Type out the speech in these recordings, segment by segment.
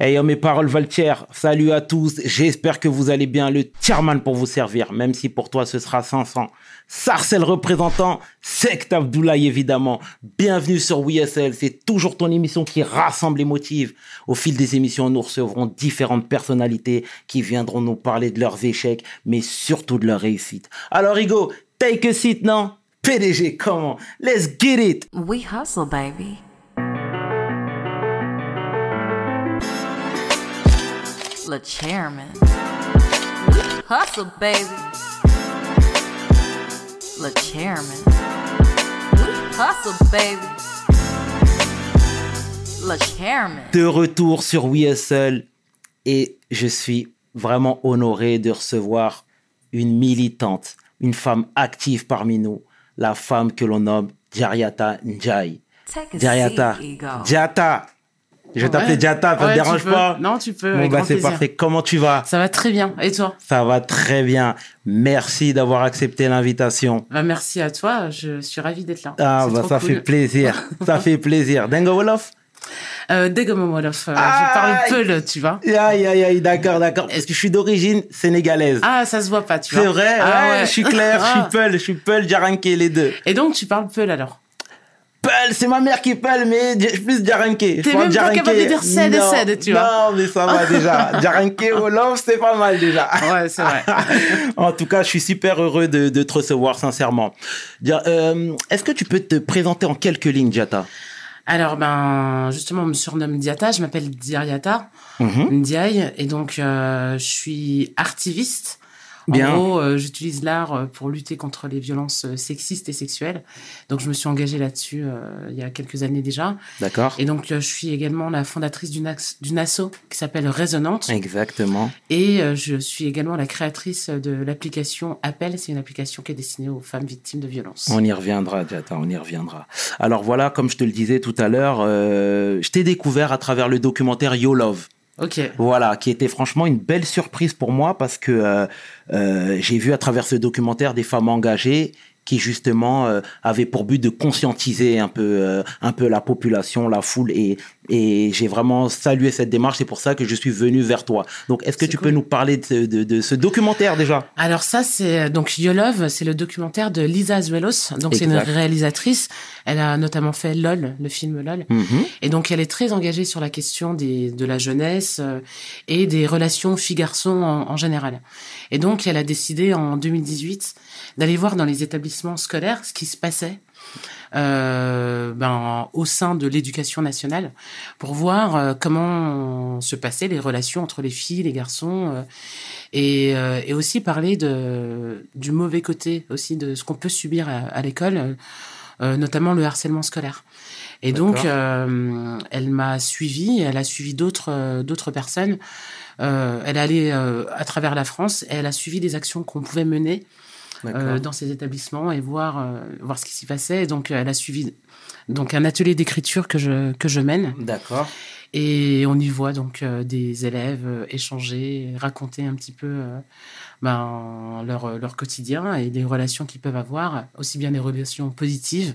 Hey, mes paroles Valtier, salut à tous, j'espère que vous allez bien, le chairman pour vous servir, même si pour toi ce sera 500. Sarcel représentant, Sect Abdoulaye évidemment. Bienvenue sur WSL, c'est toujours ton émission qui rassemble et motive. Au fil des émissions, nous recevrons différentes personnalités qui viendront nous parler de leurs échecs, mais surtout de leurs réussites. Alors Hugo, take a seat, non? PDG, comment Let's get it We hustle, baby. Le chairman. We hustle, baby. Le chairman. We hustle, baby. Le chairman. de retour sur WSL et je suis vraiment honoré de recevoir une militante, une femme active parmi nous, la femme que l'on nomme Jariata Njai. Jariata. Jata, je vais t'appeler Jata, ça te Ouais, tu dérange pas Non, tu peux. Bon bah c'est parfait. Comment tu vas? Ça va très bien. Et toi? Ça va très bien. Merci d'avoir accepté l'invitation. bah, Merci à toi. Je suis ravie d'être là. Ah bah ça cool. fait plaisir. ça fait plaisir. Dengo Wolof? Euh, Wolof. euh, je parle peu, le, tu vois. Aïe aïe aïe, d'accord, d'accord. Parce que je suis d'origine sénégalaise. Ah, ça se voit pas, tu vois. C'est vrai, Ah, ouais, je suis clair, je Ah. suis Peul, je suis Peul, Jaranke, les deux. Et donc, tu parles peu, alors? C'est ma mère qui Peul, mais plus Jaranke. Je T'es même pas capable de dire cède et cède, tu vois. Non, mais ça va déjà. Jaranke, Wolof, c'est pas mal déjà. Ouais, c'est vrai. en tout cas, je suis super heureux de, de te recevoir, sincèrement. Euh, Est-ce que tu peux te présenter en quelques lignes, Jata Alors, ben, justement, on me surnomme Diata. Je m'appelle Diariata, Mhm. Ndiaye. Et donc, euh, je suis artiviste. Bien. En gros, euh, j'utilise l'art euh, pour lutter contre les violences euh, sexistes et sexuelles. Donc, je me suis engagée là-dessus euh, il y a quelques années déjà. D'accord. Et donc, euh, je suis également la fondatrice d'une asso qui s'appelle Résonante. Exactement. Et je suis également la créatrice de l'application Appel. C'est une application qui est destinée aux femmes victimes de violences. On y reviendra, Jata, on y reviendra. Alors voilà, comme je te le disais tout à l'heure, je t'ai découvert à travers le documentaire Yo Love. Ok. Voilà, qui était franchement une belle surprise pour moi parce que euh, euh, j'ai vu à travers ce documentaire des femmes engagées qui justement euh, avaient pour but de conscientiser un peu euh, un peu la population, la foule et et j'ai vraiment salué cette démarche. C'est pour ça que je suis venu vers toi. Donc, est-ce que tu cool. peux nous parler de, ce- de, de ce documentaire déjà? Alors ça, c'est donc You Love, c'est le documentaire de Lisa Azuelos. Donc c'est une réalisatrice. Elle a notamment fait LOL, le film LOL. Mhm. Et donc elle est très engagée sur la question des, de la jeunesse euh, et des relations filles-garçons en, en général. Et donc elle a décidé en 2018 d'aller voir dans les établissements scolaires ce qui se passait. euh, ben, au sein de l'éducation nationale pour voir euh, comment se passaient les relations entre les filles, les garçons euh, et, et aussi parler de, du mauvais côté aussi de ce qu'on peut subir à, à l'école, notamment le harcèlement scolaire. Et donc, elle m'a suivi, elle a suivi d'autres d'autres personnes. Elle est allée à travers la France et elle a suivi des actions qu'on pouvait mener. Euh, dans ces établissements et voir euh, voir ce qui s'y passait. Et donc, elle a suivi donc un atelier d'écriture que je que je mène D'accord. et on y voit donc euh, des élèves euh, échanger, raconter un petit peu euh, ben, leur, leur quotidien et les relations qu'ils peuvent avoir, aussi bien les relations positives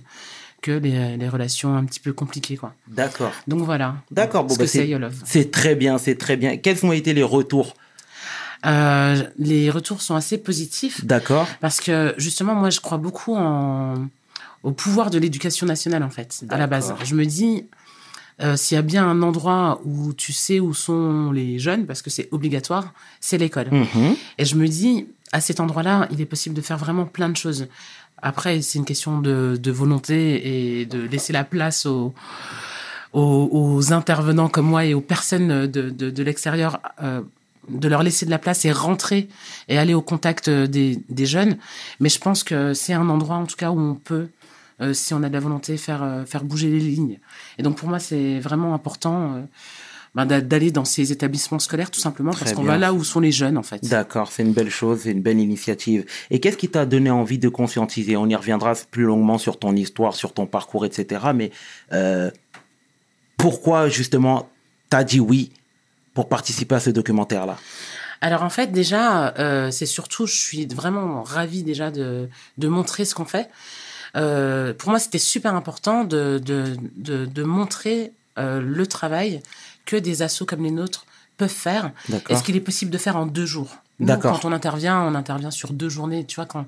que les, les relations un petit peu compliquées. Quoi. D'accord. Donc voilà. D'accord, bon, bah. C'est très bien, c'est très bien. Quels ont été les retours Euh, les retours sont assez positifs D'accord. parce que justement, moi, je crois beaucoup en, au pouvoir de l'éducation nationale, en fait, à la base. Je me dis, euh, s'il y a bien un endroit où tu sais où sont les jeunes, parce que c'est obligatoire, c'est l'école. Mhm. Et je me dis, à cet endroit-là, il est possible de faire vraiment plein de choses. Après, c'est une question de, de volonté et de laisser la place aux, aux, aux intervenants comme moi et aux personnes de, de, de l'extérieur, euh, de leur laisser de la place et rentrer et aller au contact des, des jeunes. Mais je pense que c'est un endroit, en tout cas, où on peut, euh, si on a de la volonté, faire, euh, faire bouger les lignes. Et donc, pour moi, c'est vraiment important euh, ben, d'a- d'aller dans ces établissements scolaires, tout simplement, Très parce qu'on va là où sont les jeunes, en fait. D'accord, c'est une belle chose, c'est une belle initiative. Et qu'est-ce qui t'a donné envie de conscientiser? On y reviendra plus longuement sur ton histoire, sur ton parcours, etc. Mais euh, pourquoi justement t'as dit oui pour participer à ce documentaire-là? Alors en fait déjà, euh, c'est surtout, je suis vraiment ravie déjà de, de montrer ce qu'on fait. Euh, pour moi, c'était super important de, de, de, de montrer euh, le travail que des assos comme les nôtres peuvent faire et ce qu'il est possible de faire en deux jours? Nous, D'accord. quand on intervient, on intervient sur deux journées. Tu vois, quand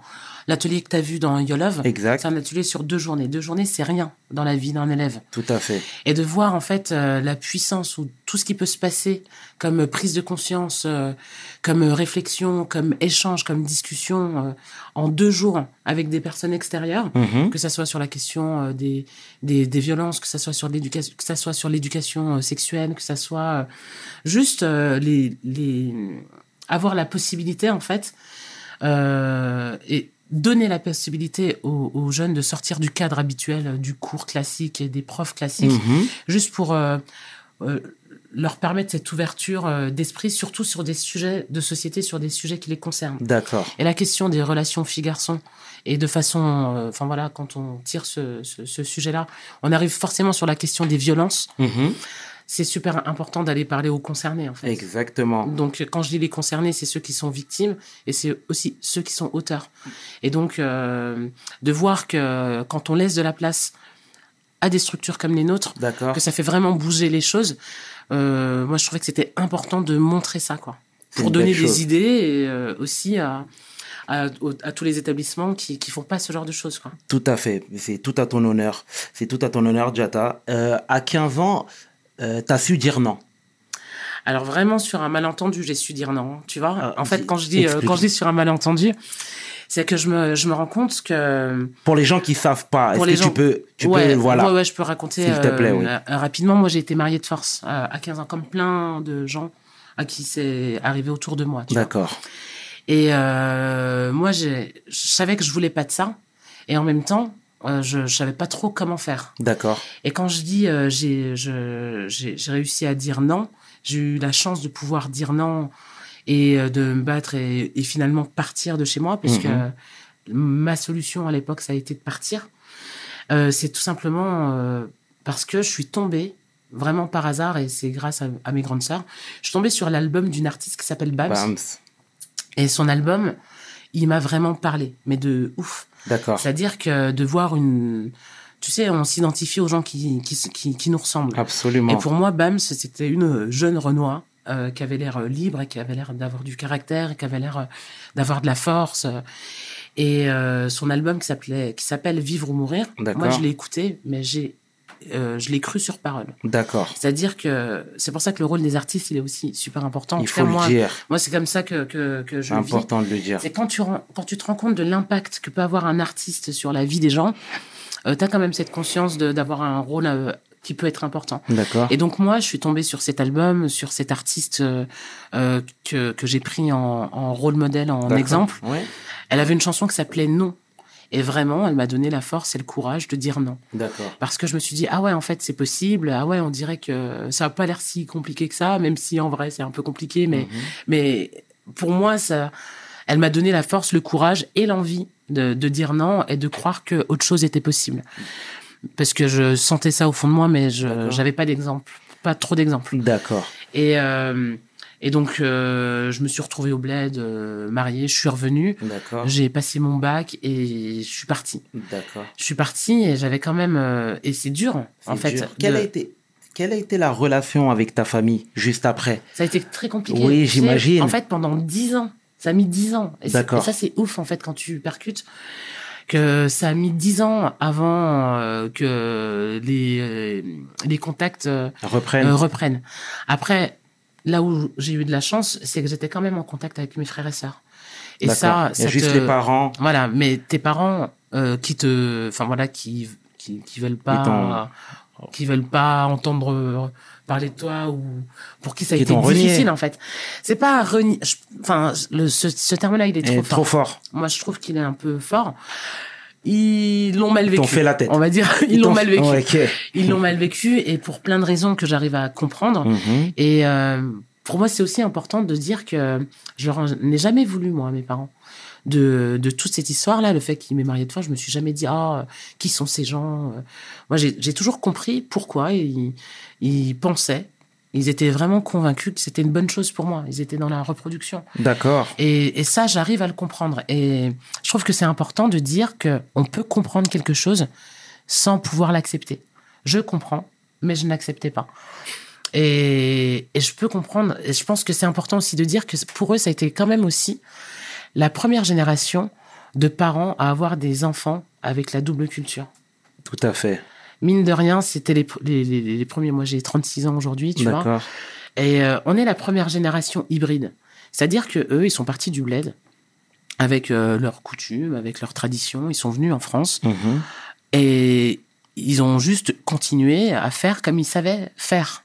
l'atelier que tu as vu dans Yolove, c'est un atelier sur deux journées. Deux journées, c'est rien dans la vie d'un élève. Tout à fait. Et de voir en fait euh, la puissance ou tout ce qui peut se passer comme euh, prise de conscience, euh, comme réflexion, comme échange, comme discussion euh, en deux jours avec des personnes extérieures, Mhm. que ça soit sur la question des, des, des violences, que ça soit sur l'éducation, que ça soit sur l'éducation sexuelle, que ça soit juste les, les avoir la possibilité en fait euh, et donner la possibilité aux, aux jeunes de sortir du cadre habituel euh, du cours classique et des profs classiques, Mhm. juste pour euh, euh, leur permettre cette ouverture d'esprit, surtout sur des sujets de société, sur des sujets qui les concernent. D'accord. Et la question des relations filles-garçons, et de façon, euh, enfin voilà, quand on tire ce, ce, ce sujet-là, on arrive forcément sur la question des violences. Mhm. C'est super important d'aller parler aux concernés, en fait. Exactement. Donc, quand je dis les concernés, c'est ceux qui sont victimes et c'est aussi ceux qui sont auteurs. Et donc, euh, de voir que quand on laisse de la place à des structures comme les nôtres, que ça fait vraiment bouger les choses, euh, moi, je trouvais que c'était important de montrer ça, quoi. Pour donner des chose. idées et euh, aussi à, à, au- à tous les établissements qui, qui font pas ce genre de choses, quoi. Tout à fait. C'est tout à ton honneur. C'est tout à ton honneur, Jata. Euh, à 15 ans, euh, t'as su dire non. Alors vraiment sur un malentendu, j'ai su dire non. Tu vois, Ah, en fait, quand je dis euh, explique. quand je dis sur un malentendu, c'est que je me je me rends compte que Pour les gens qui savent pas, est-ce que les tu gens- peux, tu ouais, peux, voilà. ouais, ouais, je peux raconter S'il te plaît, oui. euh, rapidement. Moi, j'ai été mariée de force euh, à 15 ans, comme plein de gens à qui c'est arrivé autour de moi. D'accord. Et euh, moi, je savais que je voulais pas de ça, et en même temps, euh, je, je savais pas trop comment faire. D'accord. Et quand je dis euh, j'ai réussi à dire non, j'ai eu la chance de pouvoir dire non et euh, de me battre et, et finalement partir de chez moi, puisque Mhm. ma solution à l'époque, ça a été de partir. Euh, c'est tout simplement parce que je suis tombée, vraiment par hasard, et c'est grâce à, à mes grandes sœurs, je suis tombée sur l'album d'une artiste qui s'appelle Babs. Bams. Et son album, il m'a vraiment parlé, mais de ouf. D'accord. C'est-à-dire que de voir une... Tu sais, on s'identifie aux gens qui, qui, qui, qui nous ressemblent. Absolument. Et pour moi, Bams, c'était une jeune Renoir euh, qui avait l'air euh, libre et qui avait l'air d'avoir du caractère et qui avait l'air euh, d'avoir de la force. Et euh, son album qui s'appelait, qui s'appelle Vivre ou mourir. Moi, je l'ai écouté, mais j'ai, euh, je l'ai cru sur parole. D'accord. C'est-à-dire que c'est pour ça que le rôle des artistes, il est aussi super important. Il faut le moi, dire. moi, c'est comme ça que que, que je C'est le vis. important de le dire. C'est quand tu, quand tu te rends compte de l'impact que peut avoir un artiste sur la vie des gens, euh, tu as quand même cette conscience d'avoir un rôle euh, qui peut être important. D'accord. Et donc moi, je suis tombée sur cet album, sur cet artiste euh, que, que j'ai pris en, en rôle modèle, en exemple. Ouais. Elle avait une chanson qui s'appelait Non. Et vraiment, elle m'a donné la force et le courage de dire non. D'accord. Parce que je me suis dit, ah ouais, en fait, c'est possible. Ah ouais, on dirait que ça n'a pas l'air si compliqué que ça, même si en vrai, c'est un peu compliqué. Mais, Mhm. mais pour moi, ça, elle m'a donné la force, le courage et l'envie de, de dire non et de croire que autre chose était possible. Parce que je sentais ça au fond de moi, mais je j'avais pas d'exemple, pas trop d'exemples. D'accord. Et euh, et donc euh, je me suis retrouvée au bled, euh, mariée, je suis revenue, D'accord. j'ai passé mon bac et je suis partie. D'accord. Je suis partie et j'avais quand même euh, et c'est dur en fait. dur. de- Quelle, a été, quelle a été la relation avec ta famille juste après? Ça a été très compliqué. Oui, j'imagine. En fait, pendant dix ans, ça a mis dix ans. Et, ça, c'est ouf, en fait, quand tu percutes, que ça a mis dix ans avant euh, que les, euh, les contacts euh, Reprenne. euh, reprennent. Après, là où j'ai eu de la chance, c'est que j'étais quand même en contact avec mes frères et sœurs. Et ça, Il y a ça juste te- les parents. Voilà, mais tes parents euh, qui te, enfin voilà, qui qui, qui veulent pas, qui veulent pas entendre euh, parler de toi ou pour qui ça a Qui été renié. difficile en fait. C'est pas renier. Enfin, le ce, ce terme-là, il est trop fort. Moi, je trouve qu'il est un peu fort. Ils l'ont mal Ils vécu. t'ont fait la tête. On va dire, ils l'ont mal vécu. Ils l'ont mal vécu et pour plein de raisons que j'arrive à comprendre. Mhm. Et euh, pour moi, c'est aussi important de dire que je leur en ai jamais voulu, moi, à mes parents. De, de toute cette histoire-là, le fait qu'il m'ait marié de fois, je me suis jamais dit, ah, qui sont ces gens Moi, j'ai j'ai toujours compris pourquoi ils, ils pensaient. Ils étaient vraiment convaincus que c'était une bonne chose pour moi. Ils étaient dans la reproduction. D'accord. Et, et ça, j'arrive à le comprendre. Et je trouve que c'est important de dire que on peut comprendre quelque chose sans pouvoir l'accepter. Je comprends, mais je n'acceptais pas. Et, et je peux comprendre, et je pense que c'est important aussi de dire que pour eux, ça a été quand même aussi la première génération de parents à avoir des enfants avec la double culture. Tout à fait. Mine de rien, c'était les, les, les, les premiers. Moi, j'ai 36 ans aujourd'hui, tu vois. Et euh, on est la première génération hybride. C'est-à-dire que eux, ils sont partis du bled avec euh, leurs coutumes, avec leurs traditions. Ils sont venus en France Mhm. et ils ont juste continué à faire comme ils savaient faire.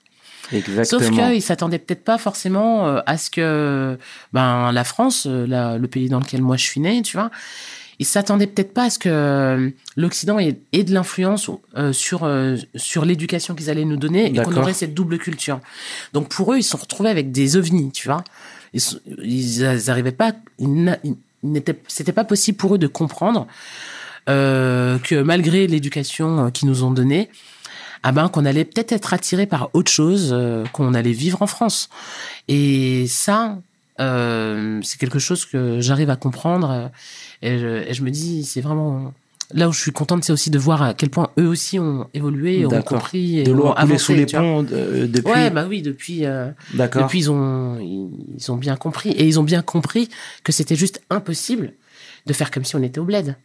Exactement. Sauf qu'ils s'attendaient peut-être pas forcément euh, à ce que ben la France, la- le pays dans lequel moi je suis né, tu vois, ils s'attendaient peut-être pas à ce que euh, l'Occident ait, ait de l'influence euh, sur euh, sur l'éducation qu'ils allaient nous donner et qu'on aurait cette double culture. Donc pour eux, ils se sont retrouvés avec des ovnis, tu vois. Ils, ils arrivaient pas, c'était pas possible pour eux de comprendre euh, que malgré l'éducation qu'ils nous ont donnée, ah ben qu'on allait peut-être être attiré par autre chose, qu'on allait vivre en France. Et ça, euh, c'est quelque chose que j'arrive à comprendre. Et je, et je me dis, c'est vraiment là où je suis contente, c'est aussi de voir à quel point eux aussi ont évolué, ont compris et De l'eau avancé. sous les ponts euh, depuis. Ouais, bah oui, depuis. euh, D'accord. depuis, ils ont, ils ont bien compris. Et ils ont bien compris que c'était juste impossible de faire comme si on était au bled.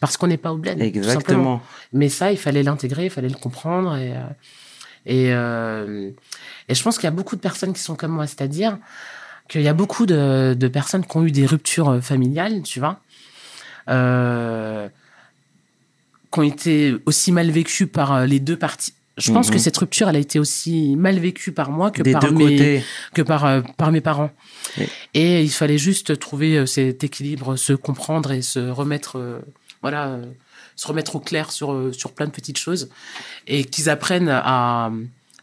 Parce qu'on n'est pas au bled. Exactement. Mais ça, il fallait l'intégrer, il fallait le comprendre. Et, euh, et, euh, et je pense qu'il y a beaucoup de personnes qui sont comme moi. C'est-à-dire qu'il y a beaucoup de, de personnes qui ont eu des ruptures familiales, tu vois. Euh, qui ont été aussi mal vécues par euh, les deux parties. Je pense Mhm. que cette rupture, elle a été aussi mal vécue par moi que Des par mes, côtés. que par, euh, par mes parents. Oui. Et il fallait juste trouver euh, cet équilibre, se comprendre et se remettre, euh, voilà, euh, se remettre au clair sur, sur plein de petites choses et qu'ils apprennent à,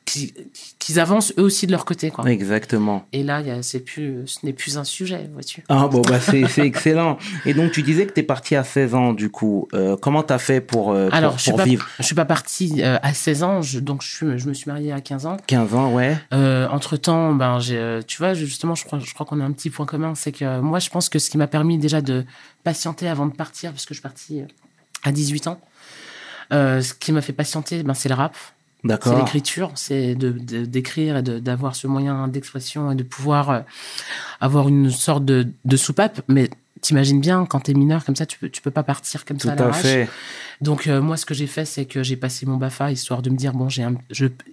qu'ils avancent eux aussi de leur côté, quoi. Exactement. Et là, y a- c'est plus, ce n'est plus un sujet, vois-tu. Ah bon bah c'est excellent. Et donc tu disais que tu es parti à 16 ans du coup. Euh, comment t'as fait pour euh, pour, Alors, je suis pour pas, vivre je suis pas partie euh, à 16 ans, je, donc je, suis, je me suis mariée à 15 ans. 15 ans ouais. Euh, entre temps, ben, tu vois, justement, je crois, je crois qu'on a un petit point commun, c'est que moi, je pense que ce qui m'a permis déjà de patienter avant de partir, parce que je suis partie à 18 ans, ce qui m'a fait patienter, ben, c'est le rap, c'est l'écriture, c'est de, de- d'écrire et de, d'avoir ce moyen d'expression et de pouvoir euh, avoir une sorte de, de soupape. Mais t'imagines bien, quand t'es mineur comme ça, tu peux, tu peux pas partir comme Tout ça à à l'arrache. fait. Donc euh, moi, ce que j'ai fait, c'est que j'ai passé mon Bafa histoire de me dire bon, j'ai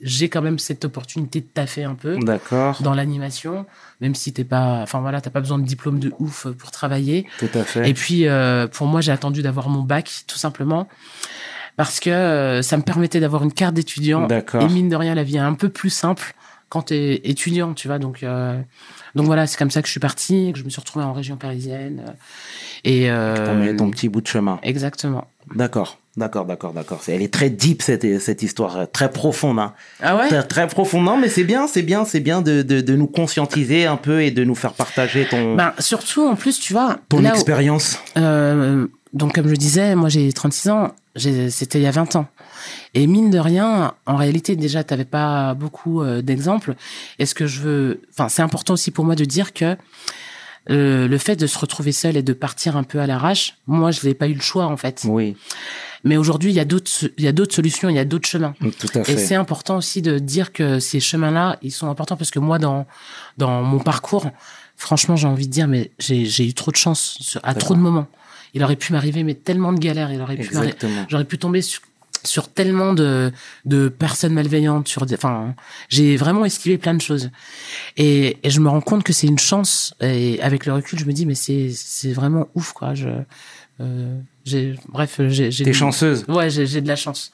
j'ai quand même cette opportunité de taffer un peu D'accord. dans l'animation, même si t'es pas, enfin voilà, t'as pas besoin de diplôme de ouf pour travailler. Tout à fait. Et puis euh, pour moi, j'ai attendu d'avoir mon bac, tout simplement, parce que euh, ça me permettait d'avoir une carte d'étudiant. D'accord. Et mine de rien, la vie est un peu plus simple quand t'es étudiant, tu vois. Donc euh, donc voilà, c'est comme ça que je suis partie, que je me suis retrouvée en région parisienne. euh, et euh, ton petit bout de chemin. exactement. D'accord. D'accord, d'accord, d'accord. Elle est très deep cette, cette histoire, très profonde. Hein. Ah ouais? Très, très profonde. Non, mais c'est bien, c'est bien, c'est bien de, de, de nous conscientiser un peu et de nous faire partager ton, Ben, surtout, en plus, tu vois, ton où- expérience. Euh, donc, comme je disais, moi j'ai 36 ans, c'était il y a 20 ans. Et mine de rien, en réalité, déjà, tu n'avais pas beaucoup euh, d'exemples. Et ce que je veux. Enfin, c'est important aussi pour moi de dire que euh, le fait de se retrouver seul et de partir un peu à l'arrache, moi, je n'ai pas eu le choix, en fait. Oui, Mais aujourd'hui, il y a d'autres il y a d'autres solutions, il y a d'autres chemins. tout à Et fait. c'est important aussi de dire que ces chemins-là, ils sont importants parce que moi, dans, dans mon parcours, franchement, j'ai envie de dire, mais j'ai j'ai eu trop de chance à trop de moments. Il aurait pu m'arriver, mais tellement de galères, il aurait pu j'aurais pu tomber sur, sur tellement de, de personnes malveillantes, sur des, enfin, j'ai vraiment esquivé plein de choses. Et, et je me rends compte que c'est une chance. Et avec le recul, je me dis, mais c'est, c'est vraiment ouf, quoi. Je, euh, j'ai, bref, j'ai, T'es chanceuse. Ouais, j'ai j'ai de la chance.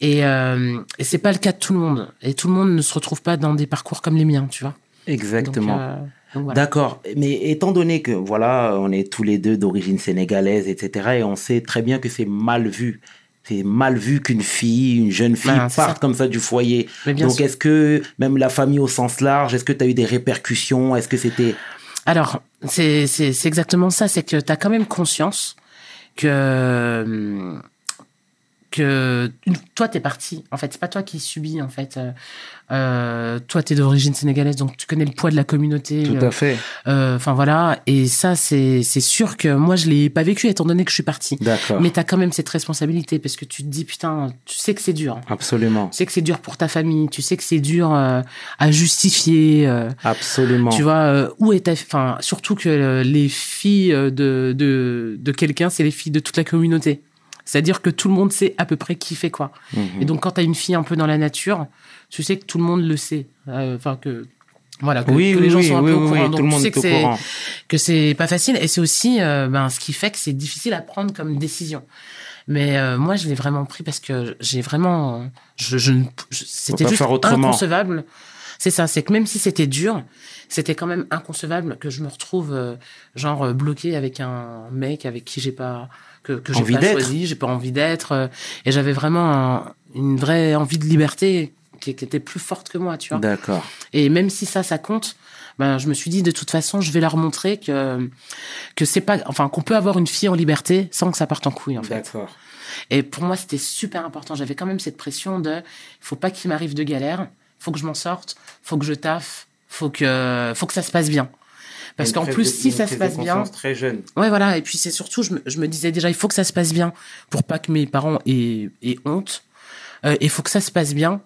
Et, euh, et c'est pas le cas de tout le monde. Et tout le monde ne se retrouve pas dans des parcours comme les miens, tu vois. Exactement. Donc, euh, voilà. D'accord. Mais étant donné que, voilà, on est tous les deux d'origine sénégalaise, etc., et on sait très bien que c'est mal vu. C'est mal vu qu'une fille, une jeune fille Ben, parte ça. comme ça du foyer. Donc, est-ce que, même la famille au sens large, est-ce que tu as eu des répercussions? Est-ce que c'était. Alors, c'est exactement ça. C'est que tu as quand même conscience que hum, que toi t'es parti en fait c'est pas toi qui subis en fait euh, euh, toi t'es d'origine sénégalaise donc tu connais le poids de la communauté Tout euh, à fait. euh, enfin voilà et ça c'est c'est sûr que moi je l'ai pas vécu étant donné que je suis D'accord. mais t'as quand même cette responsabilité parce que tu te dis putain tu sais que c'est dur Absolument. tu sais que c'est dur pour ta famille tu sais que c'est dur euh, à justifier Absolument. tu vois, où est ta... Enfin, surtout que les filles de, de, de quelqu'un, c'est les filles de toute la communauté. C'est-à-dire que tout le monde sait à peu près qui fait quoi. Mhm. Et donc, quand tu as une fille un peu dans la nature, tu sais que tout le monde le sait. Euh, Enfin, que... Voilà, que, oui, que oui, les gens oui, sont un oui, peu au courant. tout Donc, le tu monde sais est que au c'est courant. que c'est pas facile. Et c'est aussi euh, ben, ce qui fait que c'est difficile à prendre comme décision. Mais euh, moi, je l'ai vraiment pris parce que j'ai vraiment... Je, je, c'était juste inconcevable. C'est ça, c'est que même si c'était dur, c'était quand même inconcevable que je me retrouve euh, genre bloqué avec un mec avec qui j'ai pas que, que j'ai pas choisi, j'ai pas envie d'être euh, et j'avais vraiment un- une vraie envie de liberté qui, qui était plus forte que moi, tu vois. D'accord. Et même si ça, ça compte, ben, je me suis dit, de toute façon, je vais leur montrer que, que c'est pas, enfin, qu'on peut avoir une fille en liberté sans que ça parte en couille, en fait. D'accord. Et pour moi, c'était super important. J'avais quand même cette pression de, faut pas qu'il m'arrive de galère, faut que je m'en sorte, faut que je taffe, faut que, faut que ça se passe bien. Parce qu'en plus, si ça se passe bien, Très jeune. Ouais, voilà. Et puis c'est surtout, je me, je me disais déjà, il faut que ça se passe bien pour pas que mes parents aient, aient honte. Euh, il faut que ça se passe bien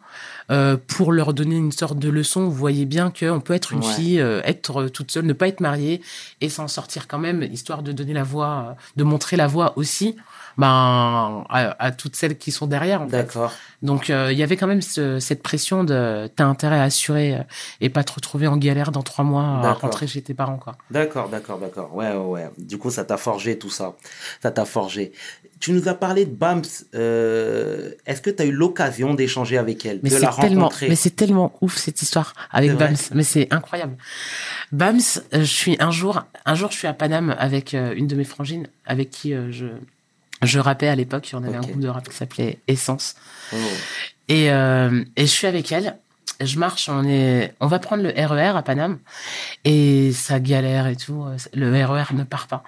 euh, pour leur donner une sorte de leçon. Vous voyez bien qu'on peut être une Ouais. fille, euh, être toute seule, ne pas être mariée et s'en sortir quand même, histoire de donner la voix, euh, de montrer la voix aussi ben, à, à toutes celles qui sont derrière. D'accord. Donc euh, il y avait quand même ce- cette pression de t'as intérêt à assurer euh, et pas te retrouver en galère dans trois mois à rentrer chez tes parents. quoi. D'accord, d'accord, d'accord. Ouais, ouais, ouais. Du coup, ça t'a forgé tout ça. Ça t'a forgé. Tu nous as parlé de Bams. Euh, Est-ce que tu as eu l'occasion d'échanger avec elle, Mais c'est tellement, mais c'est tellement ouf cette histoire avec Bams. Mais c'est incroyable. Bams, euh, je suis un jour, un jour, je suis à Paname avec euh, une de mes frangines avec qui euh, je je rappais à l'époque. On avait un groupe de rap qui s'appelait Essence. Oh. Et euh, et je suis avec elle. Je marche, on est, on va prendre le RER à Paname et ça galère et tout. Le RER ne part pas.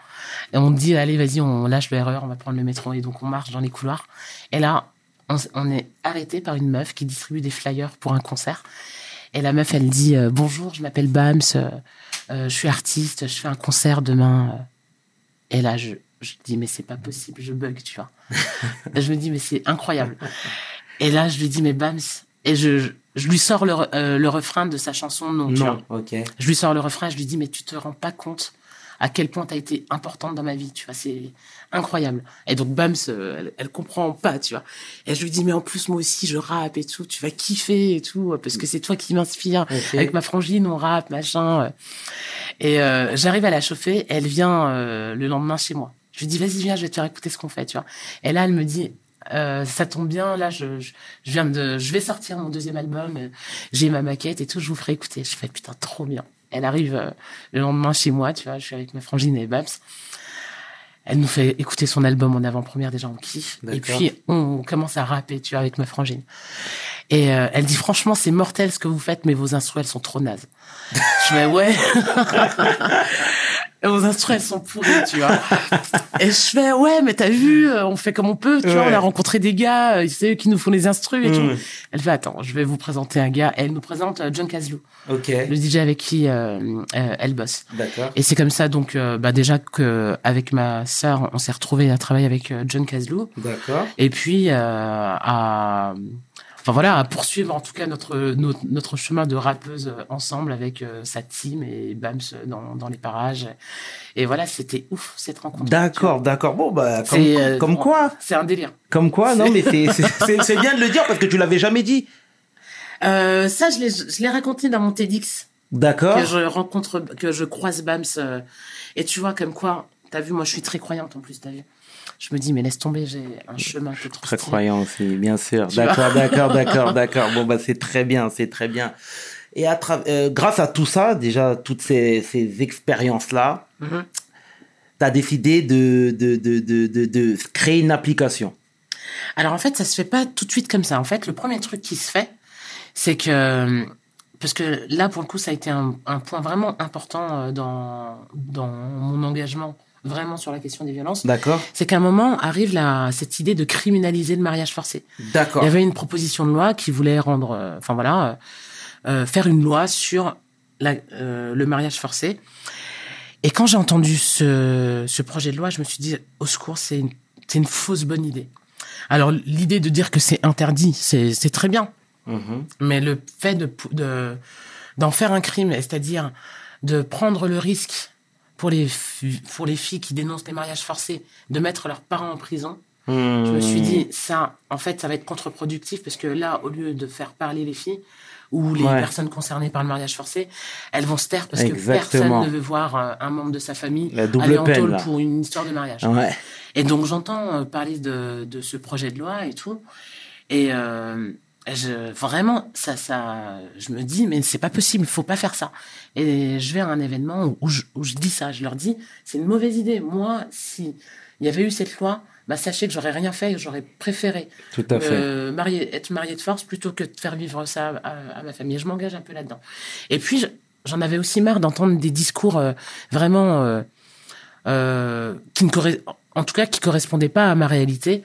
Et on dit allez vas-y, on lâche le RER, on va prendre le métro et donc on marche dans les couloirs. Et là, on, est arrêté par une meuf qui distribue des flyers pour un concert. Et la meuf, elle dit euh, bonjour, je m'appelle Bams, euh, euh, je suis artiste, je fais un concert demain. Et là, je, je dis mais c'est pas possible, je bug, tu vois. Je me dis mais c'est incroyable. Et là, je lui dis mais Bams, et je, je, je lui sors le, euh, le refrain de sa chanson Non. tu vois. Non, ok. Je lui sors le refrain, je lui dis, mais tu te rends pas compte à quel point tu as été importante dans ma vie, tu vois, c'est incroyable. Et donc, Bams, euh, elle, elle comprend pas, tu vois. Et je lui dis, mais en plus, moi aussi, je rappe et tout, tu vas kiffer et tout, parce que c'est toi qui m'inspire. Avec ma frangine, on rappe, machin. euh. Et euh, j'arrive à la chauffer, elle vient euh, le lendemain chez moi. Je lui dis, vas-y, viens, je vais te faire écouter ce qu'on fait, tu vois. Et là, elle me dit, euh, ça tombe bien, là, je, je, je viens de, je vais sortir mon deuxième album, j'ai ma maquette et tout, je vous ferai écouter. Je fais, putain, trop bien. Elle arrive euh, le lendemain chez moi, tu vois, je suis avec ma frangine et Babs. Elle nous fait écouter son album en avant-première, déjà on kiffe. Et puis on commence à rapper, tu vois, avec ma frangine. Et euh, elle dit franchement c'est mortel ce que vous faites, mais vos instruments elles sont trop nazes. je fais ouais. Et vos instruments elles sont pourries, tu vois. Et je fais ouais, mais t'as vu, euh, on fait comme on peut, tu vois. On a rencontré des gars, c'est eux qui nous font les instrus et Mm. tout. Elle fait attends, je vais vous présenter un gars. Et elle nous présente euh, John Caslow, le DJ avec qui euh, euh, elle bosse. D'accord. Et c'est comme ça donc euh, bah déjà que avec ma sœur, on s'est retrouvés à travailler avec John Caslow D'accord. et puis à enfin voilà à poursuivre en tout cas notre notre, notre chemin de rappeuse euh, ensemble avec euh, sa team et Bams dans dans les parages. Et voilà, c'était ouf cette rencontre. D'accord, d'accord. Bon, bah, comme, euh, quoi C'est un délire. Comme quoi Non, mais c'est- bien de le dire parce que tu l'avais jamais dit. Euh, ça, je l'ai, je l'ai raconté dans mon TEDx. D'accord. que je rencontre, que je croise Bams. euh, et tu vois, comme quoi, t'as vu, moi je suis très croyante en plus, t'as vu. Je me dis, mais laisse tomber, j'ai un chemin qui est Très croyant aussi, bien sûr. D'accord, d'accord, d'accord, d'accord. Bon, bah, c'est très bien, c'est très bien. Et à euh, grâce à tout ça, déjà, toutes ces, ces expériences-là, Mhm. tu as décidé de, de, de, de, de, créer une application. Alors en fait, ça se fait pas tout de suite comme ça. En fait, le premier truc qui se fait, c'est que parce que là, pour le coup, ça a été un, un point vraiment important euh, dans dans mon engagement vraiment sur la question des violences, D'accord. c'est qu'à un moment arrive la, cette idée de criminaliser le mariage forcé. D'accord. Il y avait une proposition de loi qui voulait rendre, euh, enfin voilà, euh, euh, faire une loi sur la, euh, le mariage forcé. Et quand j'ai entendu ce, ce projet de loi, je me suis dit, au secours, c'est une, c'est une fausse bonne idée. Alors l'idée de dire que c'est interdit, c'est c'est très bien. Mhm. Mais le fait de de- d'en faire un crime, c'est-à-dire de prendre le risque pour les pour les filles qui dénoncent les mariages forcés, de mettre leurs parents en prison, je me suis dit ça, en fait, ça va être contre-productif parce que là, au lieu de faire parler les filles ou les Ouais. personnes concernées par le mariage forcé, elles vont se taire parce Exactement. que personne ne veut voir euh, un membre de sa famille aller en tôle pour une histoire de mariage. Ouais. Et donc j'entends euh, parler de, de ce projet de loi et tout. Et euh, je, vraiment, ça, ça, je me dis, mais c'est pas possible, il faut pas faire ça. Et je vais à un événement où, où je, où je dis ça, je leur dis, c'est une mauvaise idée. Moi, si il y avait eu cette loi, bah sachez que j'aurais rien fait, j'aurais préféré Tout à fait. marier, être marié de force plutôt que de faire vivre ça à, à ma famille. Et je m'engage un peu là-dedans. Et puis, je- j'en avais aussi marre d'entendre des discours euh, vraiment euh, euh, qui ne en tout cas qui correspondaient pas à ma réalité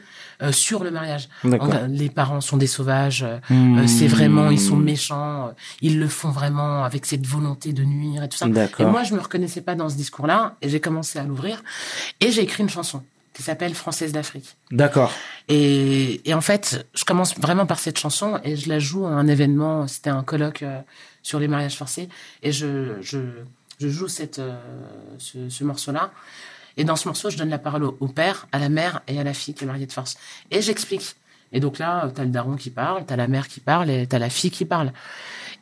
sur le mariage. En- Les parents sont des sauvages. euh, Hmm. euh, c'est vraiment, ils sont méchants. euh, Ils le font vraiment avec cette volonté de nuire et tout ça. Et moi, je me reconnaissais pas dans ce discours-là, et j'ai commencé à l'ouvrir, et j'ai écrit une chanson qui s'appelle Française d'Afrique. D'accord. Et, et en fait, je commence vraiment par cette chanson et je la joue à un événement. C'était un colloque euh, sur les mariages forcés et je je, je joue cette euh, ce, ce morceau-là. Et dans ce morceau, je donne la parole au, au père, à la mère et à la fille qui est mariée de force. Et j'explique. Et donc là, t'as le daron qui parle, t'as la mère qui parle et t'as la fille qui parle.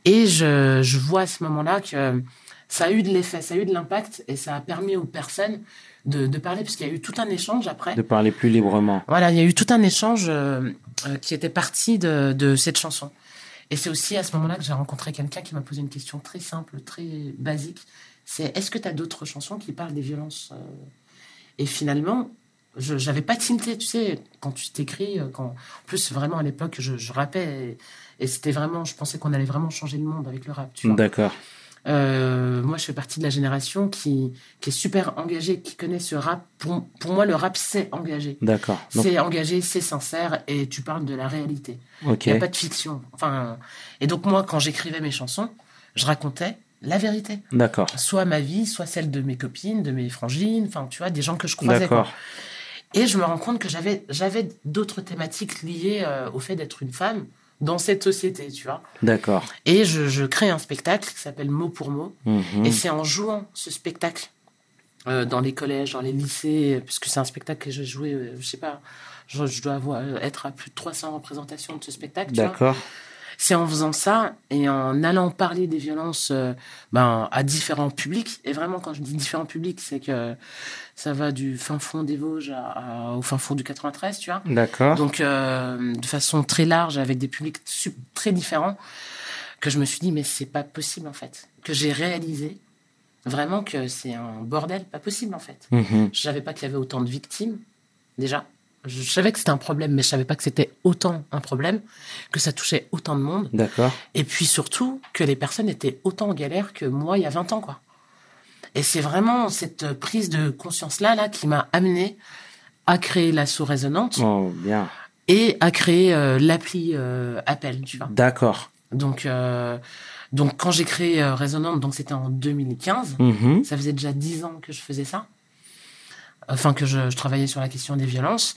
Et je, je vois à ce moment-là que ça a eu de l'effet, ça a eu de l'impact et ça a permis aux personnes de, de parler parce qu'il y a eu tout un échange après. De parler plus librement. Voilà, il y a eu tout un échange euh, euh, qui était parti de, de cette chanson. Et c'est aussi à ce moment-là que j'ai rencontré quelqu'un qui m'a posé une question très simple, très basique. C'est est-ce que tu as d'autres chansons qui parlent des violences euh Et finalement, je j'avais pas tilté, tu sais, quand tu t'écris, euh, quand en plus vraiment à l'époque je, je rappais et, et c'était vraiment, je pensais qu'on allait vraiment changer le monde avec le rap. Tu vois. D'accord. Euh, moi, je fais partie de la génération qui, qui est super engagée, qui connaît ce rap. Pour, pour moi, le rap, c'est engagé. D'accord. Donc, C'est engagé, c'est sincère et tu parles de la réalité. Il n'y a pas de fiction. Enfin, et donc moi, quand j'écrivais mes chansons, je racontais la vérité. D'accord. Soit ma vie, soit celle de mes copines, de mes frangines, enfin, tu vois, des gens que je croisais. D'accord. Et je me rends compte que j'avais, j'avais d'autres thématiques liées euh, au fait d'être une femme dans cette société, tu vois. D'accord. Et je, je crée un spectacle qui s'appelle Mot pour mot. Mhm. Et c'est en jouant ce spectacle euh, dans les collèges, dans les lycées, puisque c'est un spectacle que j'ai joué, euh, je sais pas, je, je dois avoir, euh, être à plus de 300 représentations de ce spectacle. tu vois. C'est en faisant ça et en allant parler des violences euh, ben, à différents publics. Et vraiment, quand je dis différents publics, c'est que ça va du fin fond des Vosges à- à- au fin fond du 93, tu vois. D'accord. Donc, euh, de façon très large, avec des publics très différents, que je me suis dit, mais c'est pas possible, en fait. Que j'ai réalisé vraiment que c'est un bordel, pas possible, en fait. Mhm. Je savais pas qu'il y avait autant de victimes, déjà. Je savais que c'était un problème, mais je savais pas que c'était autant un problème, que ça touchait autant de monde. D'accord. Et puis surtout, que les personnes étaient autant en galère que moi il y a 20 ans, quoi. Et c'est vraiment cette prise de conscience-là, là, qui m'a amené à créer l'assaut résonante Oh, bien. et à créer euh, l'appli euh, Appel, tu vois. D'accord. Donc, euh, donc quand j'ai créé euh, Résonante, donc c'était en 2015, Mhm. ça faisait déjà 10 ans que je faisais ça. Enfin, que je, je travaillais sur la question des violences.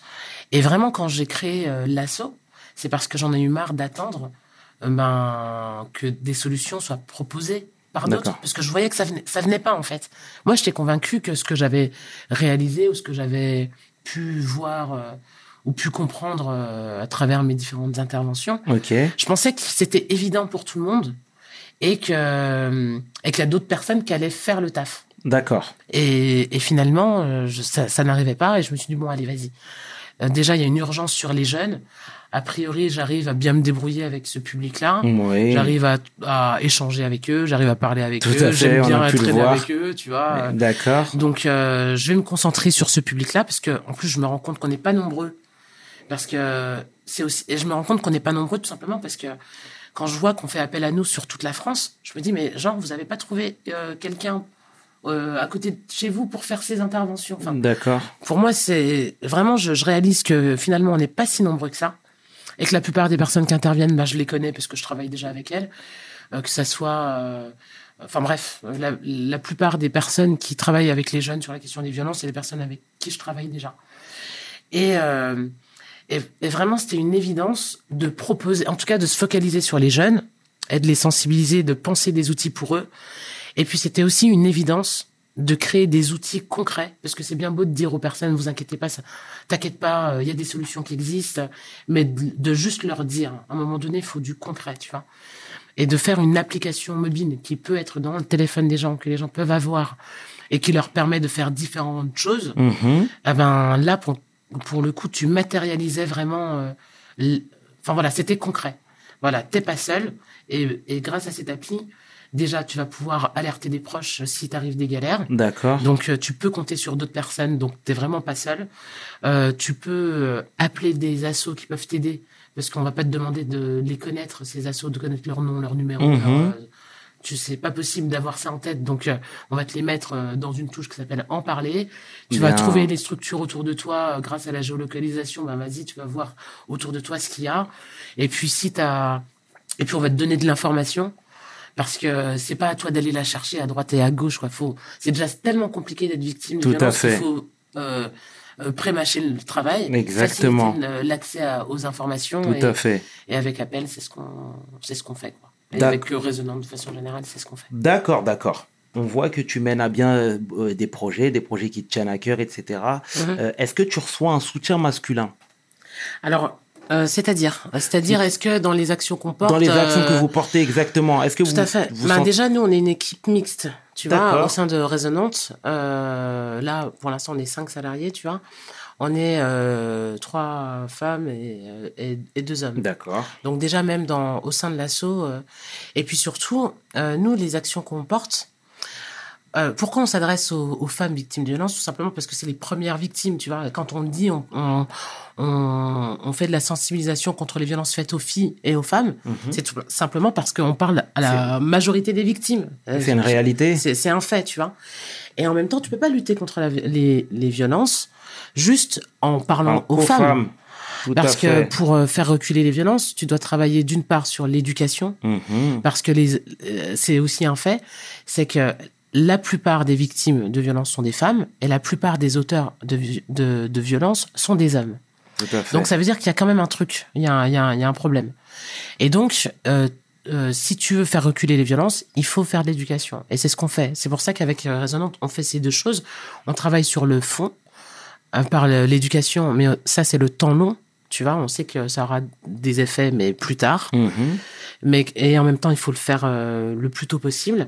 Et vraiment, quand j'ai créé euh, l'assaut, c'est parce que j'en ai eu marre d'attendre euh, ben, que des solutions soient proposées par d'autres. Parce que je voyais que ça venait, ça venait pas, en fait. Moi, j'étais convaincue que ce que j'avais réalisé ou ce que j'avais pu voir euh, ou pu comprendre à travers mes différentes interventions, Ok. je pensais que c'était évident pour tout le monde et que et qu'il y a d'autres personnes qui allaient faire le taf. D'accord. Et, et finalement, euh, je- ça, ça n'arrivait pas et je me suis dit bon allez vas-y. Euh, déjà il y a une urgence sur les jeunes. A priori j'arrive à bien me débrouiller avec ce public-là. Oui. J'arrive à, à échanger avec eux, j'arrive à parler avec Tout à eux, j'aime bien traîner voir. avec eux, tu vois. D'accord. Donc, euh, je vais me concentrer sur ce public-là parce que, en plus, je me rends compte qu'on n'est pas nombreux. Parce que c'est aussi, et je me rends compte qu'on n'est pas nombreux tout simplement parce que quand je vois qu'on fait appel à nous sur toute la France, je me dis mais genre vous avez pas trouvé euh, quelqu'un euh, à côté de chez vous pour faire ces interventions. Enfin, D'accord. pour moi, c'est vraiment, je, je réalise que finalement, on n'est pas si nombreux que ça. Et que la plupart des personnes qui interviennent, bah, je les connais parce que je travaille déjà avec elles. Euh, que ça soit. euh, Enfin bref, la, la plupart des personnes qui travaillent avec les jeunes sur la question des violences, c'est des personnes avec qui je travaille déjà. Et, et, et vraiment, c'était une évidence de proposer, en tout cas de se focaliser sur les jeunes et de les sensibiliser, de penser des outils pour eux. Et puis c'était aussi une évidence de créer des outils concrets, parce que c'est bien beau de dire aux personnes, vous inquiétez pas, ça, t'inquiète pas, euh, il y a des solutions qui existent, mais de, de juste leur dire, à un moment donné, il faut du concret, tu vois. Et de faire une application mobile qui peut être dans le téléphone des gens, que les gens peuvent avoir, et qui leur permet de faire différentes choses, eh ben là, pour, pour le coup, tu matérialisais vraiment. euh, l- Enfin voilà, c'était concret. Voilà, t'es pas seul. Et, et grâce à cette appli, déjà, tu vas pouvoir alerter des proches si t'arrives des galères. D'accord. Donc, euh, tu peux compter sur d'autres personnes. Donc, t'es vraiment pas seul. Euh, tu peux euh, appeler des assos qui peuvent t'aider parce qu'on va pas te demander de les connaître, ces assos, de connaître leur nom, leur numéro. Mhm. leur, tu sais pas possible d'avoir ça en tête. Donc, euh, on va te les mettre euh, dans une touche qui s'appelle En parler. Tu vas trouver les structures autour de toi euh, grâce à la géolocalisation. Ben, vas-y, tu vas voir autour de toi ce qu'il y a. Et puis, si t'as, et puis on va te donner de l'information. Parce que c'est pas à toi d'aller la chercher à droite et à gauche, quoi. Faut, c'est déjà tellement compliqué d'être victime Tout à fait. qu'il faut euh, euh, prémâcher le travail, Exactement. l'accès aux informations. Tout et, à fait. et avec Appel, c'est ce qu'on, c'est ce qu'on fait, quoi. Et avec le résonant de façon générale, c'est ce qu'on fait. D'accord, d'accord. On voit que tu mènes à bien euh, des projets, des projets qui te tiennent à cœur, etc. Mhm. Euh, Est-ce que tu reçois un soutien masculin? Alors, euh, c'est-à-dire, c'est-à-dire, est-ce que dans les actions qu'on porte, dans les actions que euh, vous portez exactement Est-ce que Tout vous, à fait. vous Bah, Déjà, nous, on est une équipe mixte, tu vois, au sein de Résonante. Euh, là, pour l'instant, on est cinq salariés, tu vois. On est euh, trois femmes et, et, et deux hommes. D'accord. Donc déjà, même dans, au sein de l'assaut. et puis surtout, nous, les actions qu'on porte, euh, pourquoi on s'adresse aux, aux femmes victimes de violences? Tout simplement parce que c'est les premières victimes, tu vois. Quand on dit, on, on, on, on fait de la sensibilisation contre les violences faites aux filles et aux femmes. Mhm. C'est tout simplement parce qu'on parle à la majorité des victimes. Euh, C'est une réalité. C'est un fait, tu vois. Et en même temps, tu peux pas lutter contre la les, les violences juste en parlant aux, femmes. Tout Parce que fait. pour euh, faire reculer les violences, tu dois travailler d'une part sur l'éducation, Mhm. parce que les, euh, c'est aussi un fait, c'est que la plupart des victimes de violences sont des femmes et la plupart des auteurs de, de, de violences sont des hommes. Tout à fait. Donc ça veut dire qu'il y a quand même un truc, il y a, un- il y a, un- il y a un problème. Et donc, euh, euh, si tu veux faire reculer les violences, il faut faire de l'éducation. Et c'est ce qu'on fait. C'est pour ça qu'avec euh, Résonante, on fait ces deux choses. On travaille sur le fond, euh, par l'éducation, mais ça c'est le temps long. Tu vois, on sait que ça aura des effets, mais plus tard. Mhm. Mais et en même temps, il faut le faire le plus tôt possible.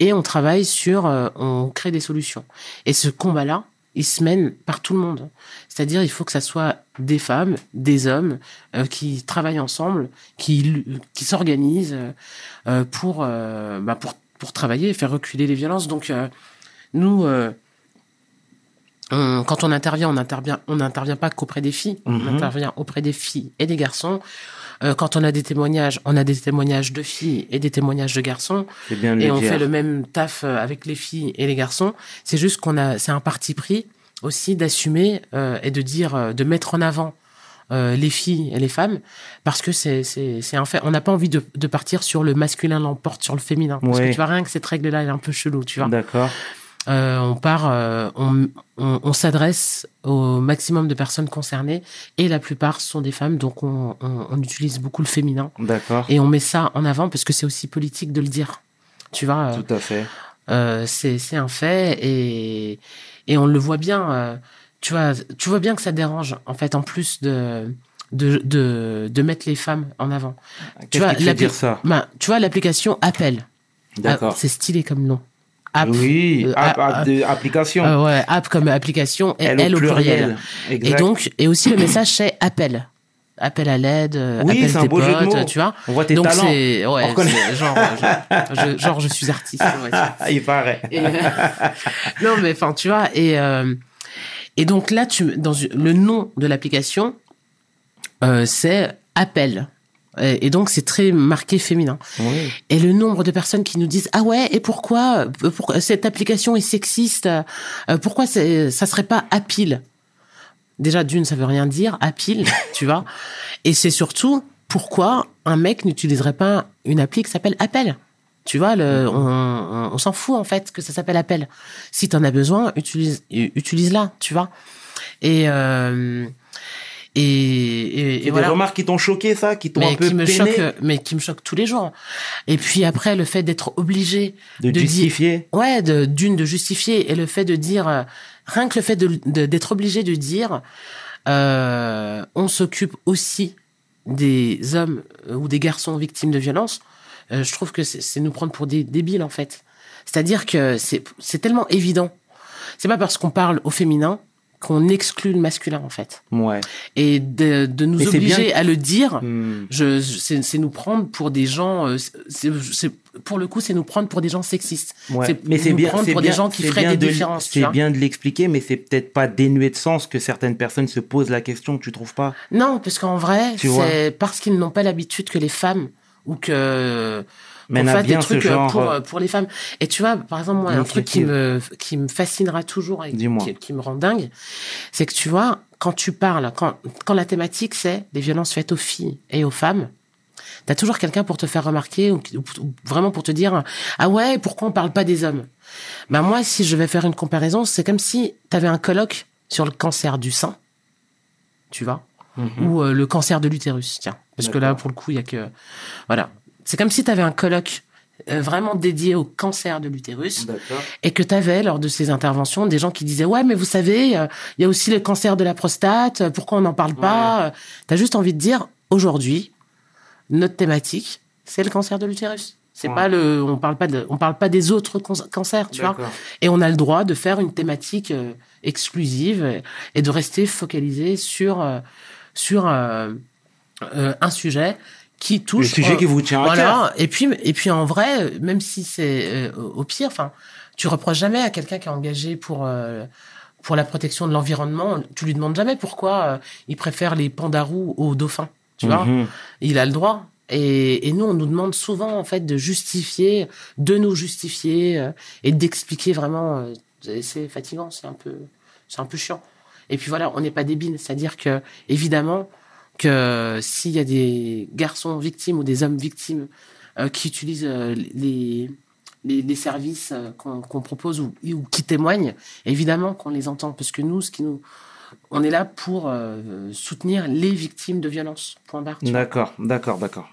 Et on travaille sur, euh, on crée des solutions. Et ce combat-là, il se mène par tout le monde. C'est-à-dire, il faut que ça soit des femmes, des hommes euh, qui travaillent ensemble, qui qui s'organisent euh, pour bah, pour pour travailler et faire reculer les violences. Donc nous. on- quand on intervient, on intervient, on n'intervient pas qu'auprès des filles, Mhm. on intervient auprès des filles et des garçons. Euh, quand on a des témoignages, on a des témoignages de filles et des témoignages de garçons, bien de et on dire. fait le même taf euh, avec les filles et les garçons. C'est juste qu'on a, c'est un parti pris aussi d'assumer euh, et de dire, de mettre en avant euh, les filles et les femmes, parce que c'est c'est c'est un fait. On n'a pas envie de, de partir sur le masculin l'emporte sur le féminin, parce Ouais. que tu vois rien que cette règle-là, elle est un peu chelou, tu vois. D'accord. Euh, on part, euh, on, on, on s'adresse au maximum de personnes concernées et la plupart sont des femmes, donc on, utilise beaucoup le féminin D'accord. et on met ça en avant parce que c'est aussi politique de le dire. Tu vois, euh, Tout à fait. euh, c'est un fait et et on le voit bien. tu vois, tu vois bien que ça dérange en fait en plus de de de, de mettre les femmes en avant. Vois, te fait l'appli- dire ça? Ben, tu vois l'application Appel. Ah, D'accord. c'est stylé comme nom. App. Oui, Euh, app, app, app de- application. Euh, ouais, app comme application et au pluriel. Et Exact. donc, et aussi le message c'est appel. Appel à l'aide, euh, Oui, appel tes potes, tu vois. on voit tes donc talents. c'est, ouais, c'est genre, je, je- genre je suis artiste. ouais, il paraît. Et, euh, non, mais enfin, tu vois, et, euh, et donc là, tu, dans le nom de l'application, euh, c'est Appel. Et, et donc c'est très marqué féminin. Oui. Et le nombre de personnes qui nous disent ah ouais et pourquoi, euh, cette application est sexiste euh, Pourquoi c'est- ça serait pas à pile Déjà d'une ça veut rien dire à pile, tu vois. Et c'est surtout pourquoi un mec n'utiliserait pas une appli qui s'appelle Appel? Tu vois, le, on, on, on s'en fout en fait que ça s'appelle Appel. Si t'en as besoin, utilise utilise-la, tu vois. Et euh, et, et, et C'est voilà des remarques qui t'ont choqué, ça, qui t'ont un mais peu qui me peiné choque, mais qui me choque tous les jours. Et puis après, le fait d'être obligé de, de dire- justifier. ouais, d'une de justifier et le fait de dire euh, rien que le fait de de- d'être obligé de dire, euh, on s'occupe aussi des hommes euh, ou des garçons victimes de violences. euh, je trouve que c'est nous prendre pour des débiles en fait. C'est-à-dire que c'est tellement évident. C'est pas parce qu'on parle au féminin qu'on exclut le masculin en fait. Ouais. Et de, de nous Mais obliger bien- à le dire, Hmm. je, je- c'est nous prendre pour des gens. euh, c'est pour le coup, c'est nous prendre pour des gens sexistes. Ouais. Mais c'est bien, prendre pour bien, des gens qui feraient des de différences. C'est bien de l'expliquer, mais c'est peut-être pas dénué de sens que certaines personnes se posent la question, tu trouves pas? Non, parce qu'en vrai, c'est parce qu'ils n'ont pas l'habitude que les femmes ou que qu'on fasse des trucs euh, genre. pour euh, pour les femmes. Et tu vois, par exemple, moi, un truc qui me qui me fascinera toujours et qui, qui me rend dingue, c'est que tu vois, quand tu parles, quand quand la thématique c'est les violences faites aux filles et aux femmes. T'as toujours quelqu'un pour te faire remarquer ou, ou- ou vraiment pour te dire ah ouais pourquoi on parle pas des hommes? Ben moi si je vais faire une comparaison c'est comme si t'avais un colloque sur le cancer du sein tu vois mhm. ou euh, le cancer de l'utérus, tiens. Parce que là, pour le coup, il y a que... Voilà. C'est comme si tu avais un colloque euh, vraiment dédié au cancer de l'utérus et que tu avais, lors de ces interventions, des gens qui disaient « Ouais, mais vous savez, euh, il y a aussi le cancer de la prostate, euh, pourquoi on n'en parle pas Tu as juste envie de dire « Aujourd'hui, notre thématique, c'est le cancer de l'utérus. » C'est Ouais. pas le, on parle pas de, on parle pas des autres cancers, tu vois. Et on a le droit de faire une thématique euh, exclusive et- de rester focalisé sur sur un sujet qui Le touche sujet euh, qui vous tient à cœur. Et puis et puis en vrai, même si c'est euh, au pire, enfin, tu reproches jamais à quelqu'un qui est engagé pour euh, pour la protection de l'environnement, tu lui demandes jamais pourquoi il préfère les pandarous aux dauphins, tu vois Mhm. il a le droit. Et, et nous, on nous demande souvent en fait de justifier, de nous justifier et d'expliquer vraiment. c'est fatigant, c'est un peu, c'est un peu chiant. Et puis voilà, on n'est pas débile, c'est-à-dire que évidemment que s'il y a des garçons victimes ou des hommes victimes euh, qui utilisent euh, les les, services euh, qu'on propose ou, qui témoignent, évidemment qu'on les entend, parce que nous, ce qui nous, on est là pour euh, soutenir les victimes de violences. D'accord, d'accord, d'accord.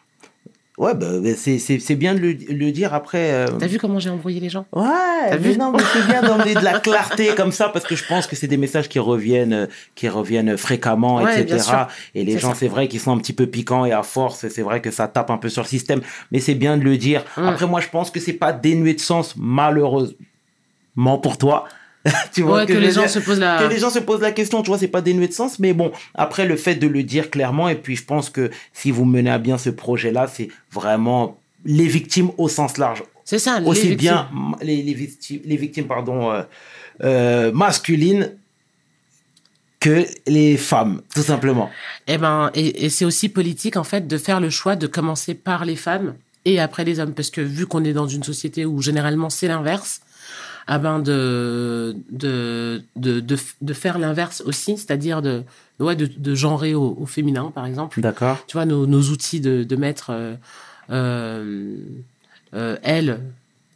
Ouais, bah, c'est c'est- c'est bien de le, le dire après. euh, T'as vu comment j'ai embrouillé les gens? Ouais, T'as vu? non, mais c'est bien d'emmener de la clarté comme ça parce que je pense que c'est des messages qui reviennent, euh, qui reviennent fréquemment, Ouais, etc. Et les gens, c'est vrai qu'ils sont un petit peu piquants et à force, c'est vrai que ça tape un peu sur le système. Mais c'est bien de le dire. Mm. Après, moi, je pense que c'est pas dénué de sens, malheureusement pour toi. tu vois Ouais, ce que les gens dire se posent la. que les gens se posent la question, tu vois, c'est pas dénué de sens, mais bon, après le fait de le dire clairement, et puis je pense que si vous menez à bien ce projet-là, c'est vraiment les victimes au sens large, C'est ça. les aussi victimes. bien les, les victimes, les victimes pardon, euh, euh, masculines que les femmes, tout simplement. Eh ben, et, et c'est aussi politique en fait de faire le choix de commencer par les femmes et après les hommes, parce que vu qu'on est dans une société où généralement c'est l'inverse, ah ben de de de de, de faire l'inverse aussi, c'est-à-dire de ouais de, de genrer au, au féminin par exemple. D'accord. tu vois, nos, nos outils de, de mettre euh, euh, euh, elle,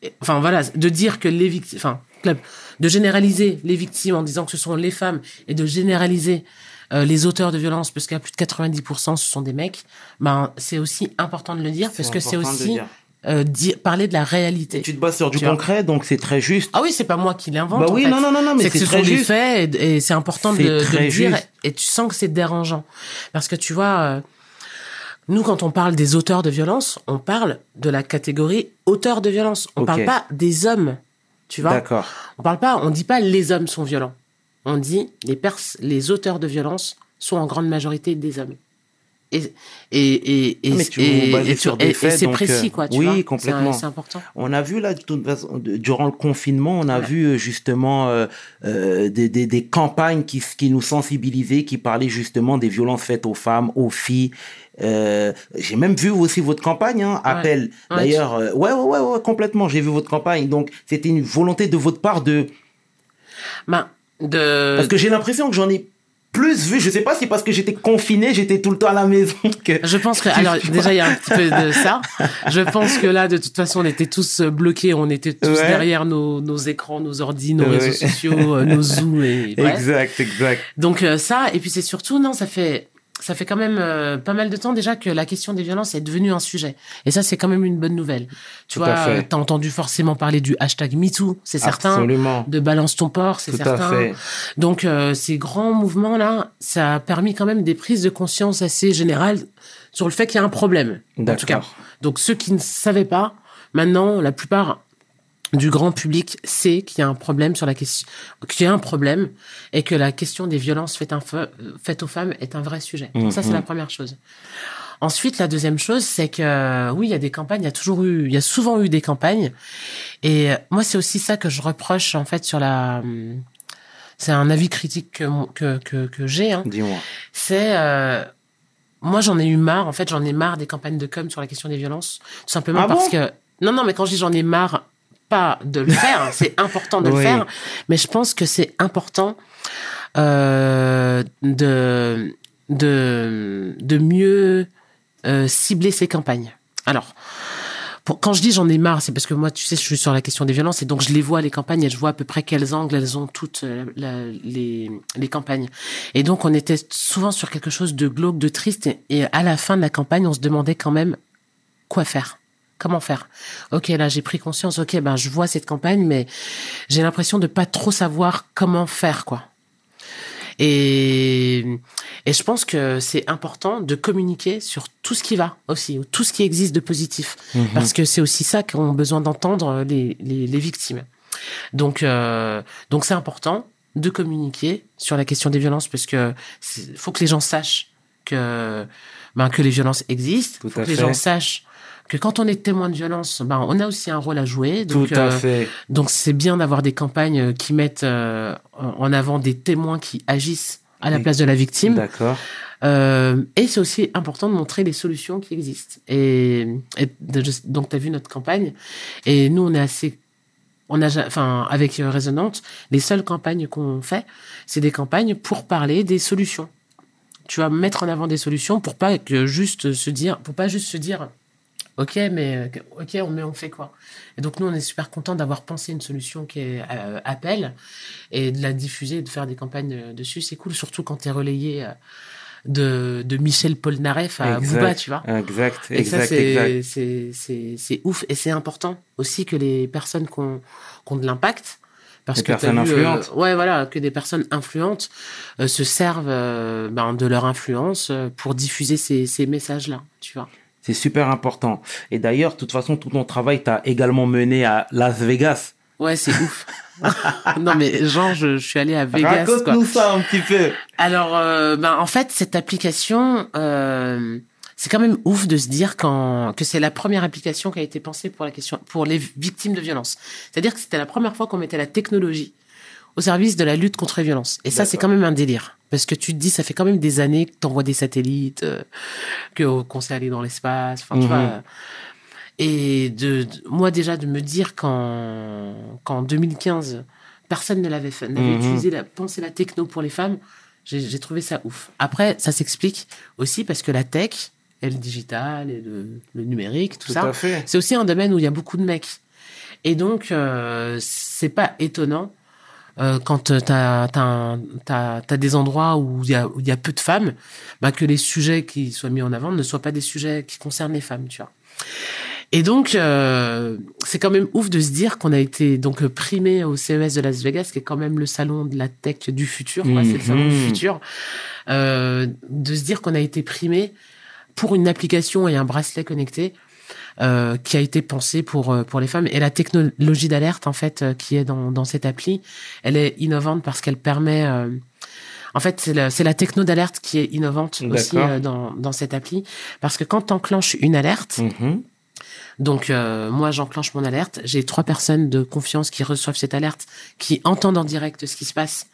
et- enfin voilà, de dire que les victimes, enfin, club, de généraliser les victimes en disant que ce sont les femmes et de généraliser euh, les auteurs de violences, parce qu'à plus de 90% ce sont des mecs, ben c'est aussi important de le dire parce que c'est aussi. Euh, dire- parler de la réalité. Tu te bases sur du concret, donc c'est très juste. Ah oui, c'est pas moi qui l'invente. bah en oui, fait. non, non, non, non, mais c'est que ce sont très des juste. faits et, et c'est important de, le dire et tu sens que c'est dérangeant parce que tu vois euh, nous quand on parle des auteurs de violence on parle de la catégorie auteurs de violence on Ok. parle pas des hommes tu vois D'accord. on parle pas on dit pas les hommes sont violents on dit les pers les auteurs de violence sont en grande majorité des hommes et et et et, Mais tu et- sur des et faits, c'est précis euh, quoi. Tu oui, vois. Complètement. C'est important. On a vu là, toute façon, durant le confinement, on a Ouais. vu euh, justement euh, euh, des, des, des campagnes qui, qui nous sensibilisaient, qui parlaient justement des violences faites aux femmes, aux filles. Euh, J'ai même vu aussi votre campagne, hein, appel. Ouais, D'ailleurs, ouais, ouais, ouais, ouais, complètement. J'ai vu votre campagne. Donc, c'était une volonté de votre part de. Ben de Parce que j'ai l'impression que j'en ai plus vu. Je sais pas si parce que j'étais confiné, j'étais tout le temps à la maison. Que... Je pense que, alors déjà il y a un petit peu de ça. Je pense que là, de toute façon, on était tous bloqués, on était tous Ouais. derrière nos, nos écrans, nos ordi, nos Ouais. réseaux sociaux, euh, nos zooms et bref. Exact, exact. Donc euh, ça, et puis c'est surtout non, ça fait ça fait quand même euh, pas mal de temps déjà que la question des violences est devenue un sujet. Et ça, c'est quand même une bonne nouvelle. Tu Tout vois, euh, t'as entendu forcément parler du hashtag MeToo, c'est certain. Absolument. De balance ton porc, c'est certain. à fait. Donc euh, ces grands mouvements là, ça a permis quand même des prises de conscience assez générales sur le fait qu'il y a un problème. En tout cas. D'accord. Donc ceux qui ne savaient pas, maintenant la plupart du grand public sait qu'il y a un problème sur la question, qu'il y a un problème et que la question des violences faites, aux femmes est un vrai sujet. Donc ça c'est Mhm. la première chose. Ensuite, la deuxième chose, c'est que euh, oui, il y a des campagnes, il y a toujours eu, il y a souvent eu des campagnes. Et euh, moi, c'est aussi ça que je reproche en fait sur la. hum, C'est un avis critique que que que, que j'ai. Hein Dis-moi. c'est euh, moi j'en ai eu marre en fait j'en ai marre des campagnes de com sur la question des violences tout simplement Ah parce bon? que non non mais quand je dis j'en ai marre pas de le faire hein, c'est important de Oui. le faire mais je pense que c'est important euh, de de de mieux euh, cibler ces campagnes alors pour, quand je dis j'en ai marre, c'est parce que moi, tu sais, je suis sur la question des violences et donc je les vois les campagnes et je vois à peu près quels angles elles ont toutes euh, la- les, les campagnes. Et donc on était souvent sur quelque chose de glauque, de triste et, et à la fin de la campagne, on se demandait quand même quoi faire. Comment faire? Ok, là j'ai pris conscience. Ok, ben je vois cette campagne, mais j'ai l'impression de pas trop savoir comment faire, quoi. Et, et je pense que c'est important de communiquer sur tout ce qui va aussi, ou tout ce qui existe de positif, Mhm. parce que c'est aussi ça qu'ont besoin d'entendre les, les, les victimes. Donc, euh, donc c'est important de communiquer sur la question des violences, parce que faut que les gens sachent que ben, que les violences existent, Tout faut que les gens sachent que quand on est témoin de violence, ben on a aussi un rôle à jouer. Tout Donc, à euh, fait. donc c'est bien d'avoir des campagnes qui mettent euh, en avant des témoins qui agissent à la place de la victime. D'accord. Euh, et c'est aussi important de montrer les solutions qui existent. Et, donc tu as vu notre campagne. Et nous, on est assez... On a, enfin, avec euh, Résonante, les seules campagnes qu'on fait, c'est des campagnes pour parler des solutions. Tu vas mettre en avant des solutions pour pas que juste se dire, pour pas juste se dire, ok, mais ok, on, mais on fait quoi? Et donc nous, on est super content d'avoir pensé une solution qui est euh, appel et de la diffuser, de faire des campagnes euh, dessus. C'est cool, surtout quand t'es relayé euh, de, de Michel Polnareff à Exact. Booba, tu vois. Exact, Et ça, exact, c'est- ouf. Et c'est important aussi que les personnes qui ont, de l'impact, parce Les que personnes vu, euh, influentes. ouais, voilà, que des personnes influentes euh, se servent euh, ben, de leur influence pour diffuser ces, ces messages-là, tu vois. C'est super important. Et d'ailleurs, de toute façon, tout ton travail t'a également mené à Las Vegas. Ouais, c'est ouf. non, mais genre, je, je suis allé à Vegas. Raconte-nous ça un petit peu. Alors, euh, ben, en fait, cette application, euh, c'est quand même ouf de se dire quand, que c'est la première application qui a été pensée pour la question, pour les victimes de violence. C'est-à-dire que c'était la première fois qu'on mettait la technologie au service de la lutte contre les violences. Et ça, c'est quand même un délire. Parce que tu te dis, ça fait quand même des années que t'envoies des satellites, euh, que, qu'on s'est allé dans l'espace, enfin, tu Mhm. vois. Et de, de- moi, déjà, de me dire qu'en, qu'en 2015, personne ne l'avait fait, n'avait Mhm. utilisé la, pensé la techno pour les femmes, j'ai, trouvé ça ouf. Après, ça s'explique aussi parce que la tech, et le digital, et le, le numérique, tout, Tout ça, c'est aussi un domaine où il y a beaucoup de mecs. Et donc, euh, c'est pas étonnant euh, quand euh, t'as as, des endroits où il y a, où y a peu de femmes, bah, que les sujets qui soient mis en avant ne soient pas des sujets qui concernent les femmes, tu vois. Et donc, euh, c'est quand même ouf de se dire qu'on a été donc primé au CES de Las Vegas, qui est quand même le salon de la tech du futur, c'est le salon du Mhm. futur, euh, de se dire qu'on a été primé pour une application et un bracelet connecté euh, qui a été pensé pour euh, pour les femmes et la technologie d'alerte en fait euh, qui est dans dans cette appli elle est innovante parce qu'elle permet euh, En fait, c'est la, la techno d'alerte qui est innovante aussi euh, dans, dans cette appli. Parce que quand tu enclenches une alerte, Mhm. donc euh, moi j'enclenche mon alerte, j'ai trois personnes de confiance qui reçoivent cette alerte, qui entendent en direct ce qui se passe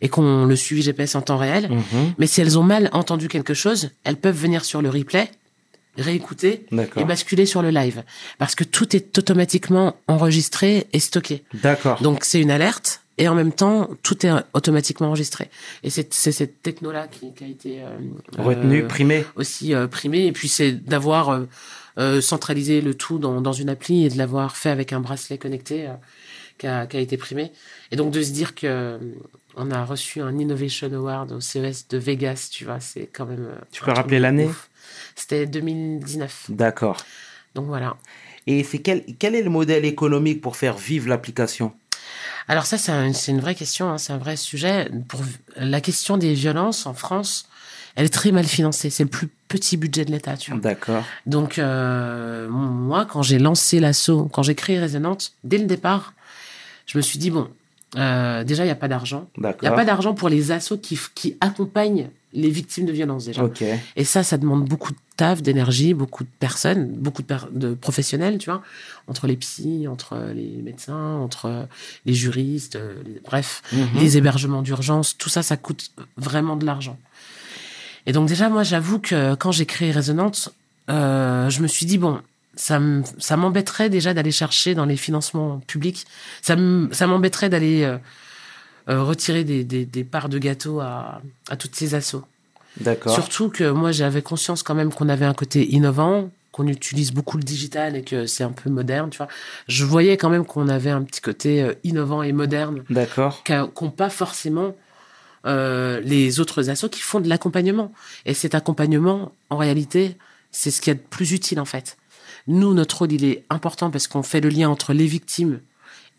et qu'on le suivi GPS en temps réel. Mhm. Mais si elles ont mal entendu quelque chose, elles peuvent venir sur le replay, réécouter et basculer sur le live. Parce que tout est automatiquement enregistré et stocké. D'accord. Donc c'est une alerte et en même temps tout est automatiquement enregistré. Et c'est cette techno-là qui, qui a été euh, Retenu, euh, primé. aussi euh, primée. Et puis c'est d'avoir centralisé le tout dans, dans une appli et de l'avoir fait avec un bracelet connecté qui, a, qui a été primé. Et donc de se dire que on a reçu un Innovation Award au CES de Vegas, tu vois, c'est quand même. Tu peux rappeler l'année. C'était 2019. D'accord. Donc voilà. Et c'est quel, quel est le modèle économique pour faire vivre l'application? Alors ça, c'est un- c'est une vraie question, hein, c'est un vrai sujet. Pour la question des violences en France, elle est très mal financée. C'est le plus petit budget de l'État, tu vois. D'accord. Donc euh, moi, quand j'ai lancé l'assaut, quand j'ai créé Résonante, dès le départ, je me suis dit bon, euh, déjà il n'y a pas d'argent. Il n'y a pas d'argent pour les assos qui, qui accompagnent les victimes de violences déjà. Et ça, ça demande beaucoup de taf, d'énergie, beaucoup de personnes, beaucoup de, per- de professionnels, tu vois, entre les psys, entre les médecins, entre les juristes, euh, les- bref, Mhm. les hébergements d'urgence, tout ça, ça coûte vraiment de l'argent. Et donc déjà, moi, j'avoue que quand j'ai créé Résonante, euh, je me suis dit, bon, ça m'embêterait déjà d'aller chercher dans les financements publics, ça m'embêterait d'aller euh, euh, retirer des, des, des parts de gâteau à, à toutes ces assos. D'accord. Surtout que moi, j'avais conscience quand même qu'on avait un côté innovant, qu'on utilise beaucoup le digital et que c'est un peu moderne, tu vois. Je voyais quand même qu'on avait un petit côté euh, innovant et moderne D'accord. qu'ont pas forcément euh, les autres assos qui font de l'accompagnement. Et cet accompagnement, en réalité, c'est ce qui est de plus utile en fait. Nous, notre rôle, il est important parce qu'on fait le lien entre les victimes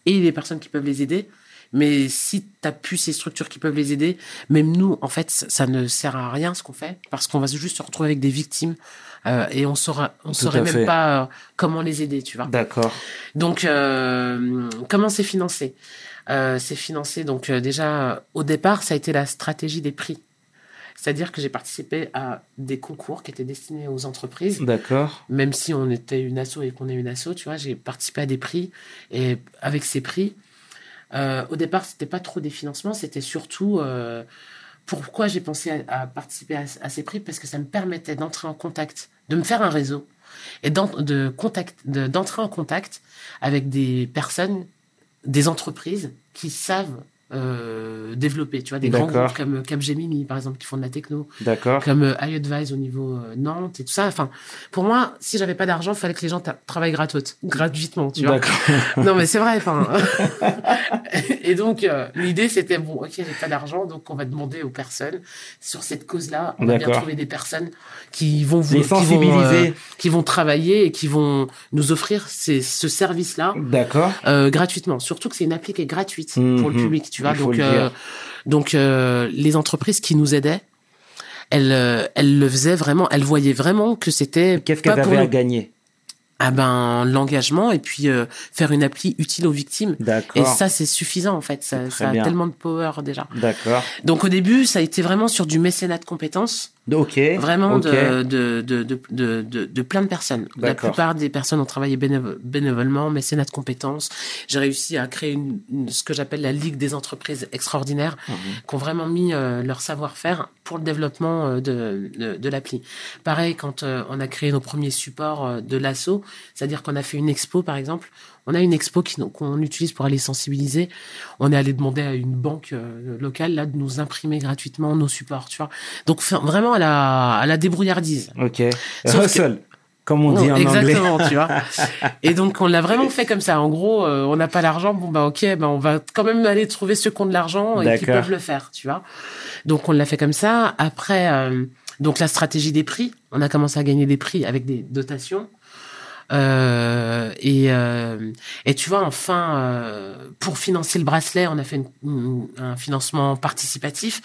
et les personnes qui peuvent les aider. Mais si tu plus ces structures qui peuvent les aider, même nous, en fait, ça ne sert à rien ce qu'on fait parce qu'on va juste se retrouver avec des victimes euh, et on saura, on Tout saurait même fait. pas euh, comment les aider, tu vois. D'accord. Donc, euh, comment c'est financé? C'est financé, donc déjà, au départ, ça a été la stratégie des prix. C'est-à-dire que j'ai participé à des concours qui étaient destinés aux entreprises. D'accord. Même si on était une asso et qu'on est une asso, tu vois, j'ai participé à des prix. Et avec ces prix, euh, au départ, c'était pas trop des financements, c'était surtout euh, pourquoi j'ai pensé à, à participer à, à ces prix? Parce que ça me permettait d'entrer en contact, de me faire un réseau et d'en- de contact, de- d'entrer en contact avec des personnes, des entreprises qui savent euh, développer, tu vois, des grands groupes comme Capgemini, par exemple, qui font de la techno, D'accord. comme euh, iAdvise au niveau euh, Nantes et tout ça. Enfin, pour moi, si j'avais pas d'argent, il fallait que les gens travaillent gratuitement, tu vois. Non, mais c'est vrai. Enfin, et donc euh, l'idée c'était bon, ok, j'ai pas d'argent, donc on va demander aux personnes sur cette cause-là, on va bien trouver des personnes qui vont vous, Les qui vont, sensibiliser. euh, qui vont travailler et qui vont nous offrir ces, ce service-là D'accord. euh, gratuitement. Surtout que c'est une appli qui est gratuite pour le Mhm. public, tu vois. Il faut Donc, le euh, donc euh, les entreprises qui nous aidaient, elles, euh, elles le faisaient vraiment, elles voyaient vraiment que c'était Qu'est-ce qu'elles avaient à gagner? Ah ben l'engagement et puis euh, faire une appli utile aux victimes. Et ça c'est suffisant en fait. Ça, a bien. tellement de power déjà. D'accord. Donc au début ça a été vraiment sur du mécénat de compétences. Vraiment de, de, de, de, plein de personnes. La plupart des personnes ont travaillé bénévo- bénévolement, mécénat de compétences. J'ai réussi à créer une, une- ce que j'appelle la Ligue des entreprises extraordinaires, Mhm. qui ont vraiment mis euh, leur savoir-faire pour le développement euh, de, de, de l'appli. Pareil, quand euh, on a créé nos premiers supports euh, de l'assaut, c'est-à-dire qu'on a fait une expo, par exemple, on a une expo qu'on utilise pour aller sensibiliser. On est allé demander à une banque euh, locale là de nous imprimer gratuitement nos supports, tu vois. Donc vraiment à la, à la débrouillardise. Ok. Sauf que- comme on dit en anglais. exactement, tu vois. Et donc on l'a vraiment fait comme ça. En gros, euh, on n'a pas l'argent, bon bah ok, bah on va quand même aller trouver ceux qui ont de l'argent et qui peuvent le faire, tu vois. Donc on l'a fait comme ça. Après, euh, donc la stratégie des prix, on a commencé à gagner des prix avec des dotations. Euh, et, euh, et tu vois, enfin, euh, pour financer le bracelet, on a fait une- une- un financement participatif.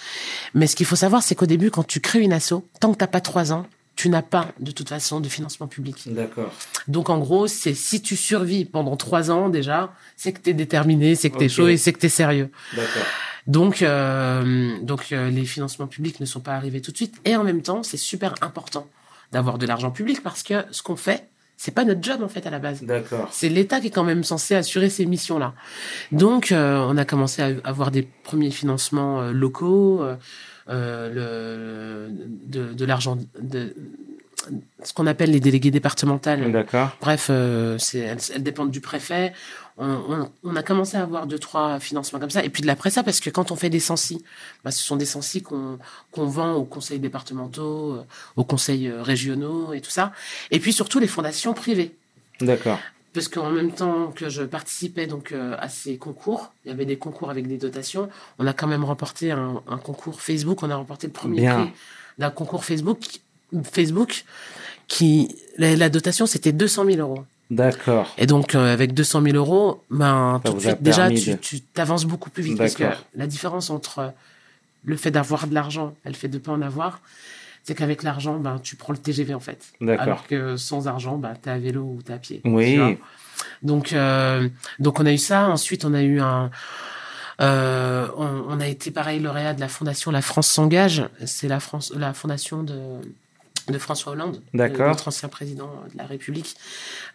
Mais ce qu'il faut savoir, c'est qu'au début, quand tu crées une asso, tant que t'as pas trois ans, tu n'as pas de toute façon de financement public. D'accord. Donc en gros, c'est si tu survis pendant trois ans déjà, c'est que t'es déterminé, c'est que t'es Ok. chaud et c'est que t'es sérieux. D'accord. Donc, euh, donc euh, les financements publics ne sont pas arrivés tout de suite. Et en même temps, c'est super important d'avoir de l'argent public parce que ce qu'on fait, c'est pas notre job en fait à la base. D'accord. C'est l'État qui est quand même censé assurer ces missions-là. Donc, euh, on a commencé à avoir des premiers financements euh, locaux, euh, le, de, de l'argent, de ce qu'on appelle les délégués départementales. D'accord. Bref, elles dépendent du préfet. On, on- on a commencé à avoir deux, trois financements comme ça. Et puis de l'après ça, parce que quand on fait des sensis, bah, ce sont des sensis qu'on, vend aux conseils départementaux, euh, aux conseils euh, régionaux et tout ça. Et puis surtout les fondations privées. D'accord. Parce qu'en même temps que je participais donc euh, à ces concours, il y avait des concours avec des dotations. On a quand même remporté un, un concours Facebook. On a remporté le premier Bien. prix d'un concours Facebook. Facebook, qui la, la dotation c'était 200 000 euros. D'accord. Et donc euh, avec 200 000 euros, ben tout de suite déjà tu, de- tu t'avances beaucoup plus vite parce que la différence entre le fait d'avoir de l'argent et le fait de pas en avoir, c'est qu'avec l'argent, ben tu prends le TGV en fait. Alors que sans argent, ben t'es à vélo ou t'es à pied. Oui. tu. Donc, euh, donc on a eu ça. Ensuite, on a eu un. euh, on, on a été pareil lauréat de la fondation La France s'engage. C'est la France, la fondation de de François Hollande, D'accord. notre ancien président de la République.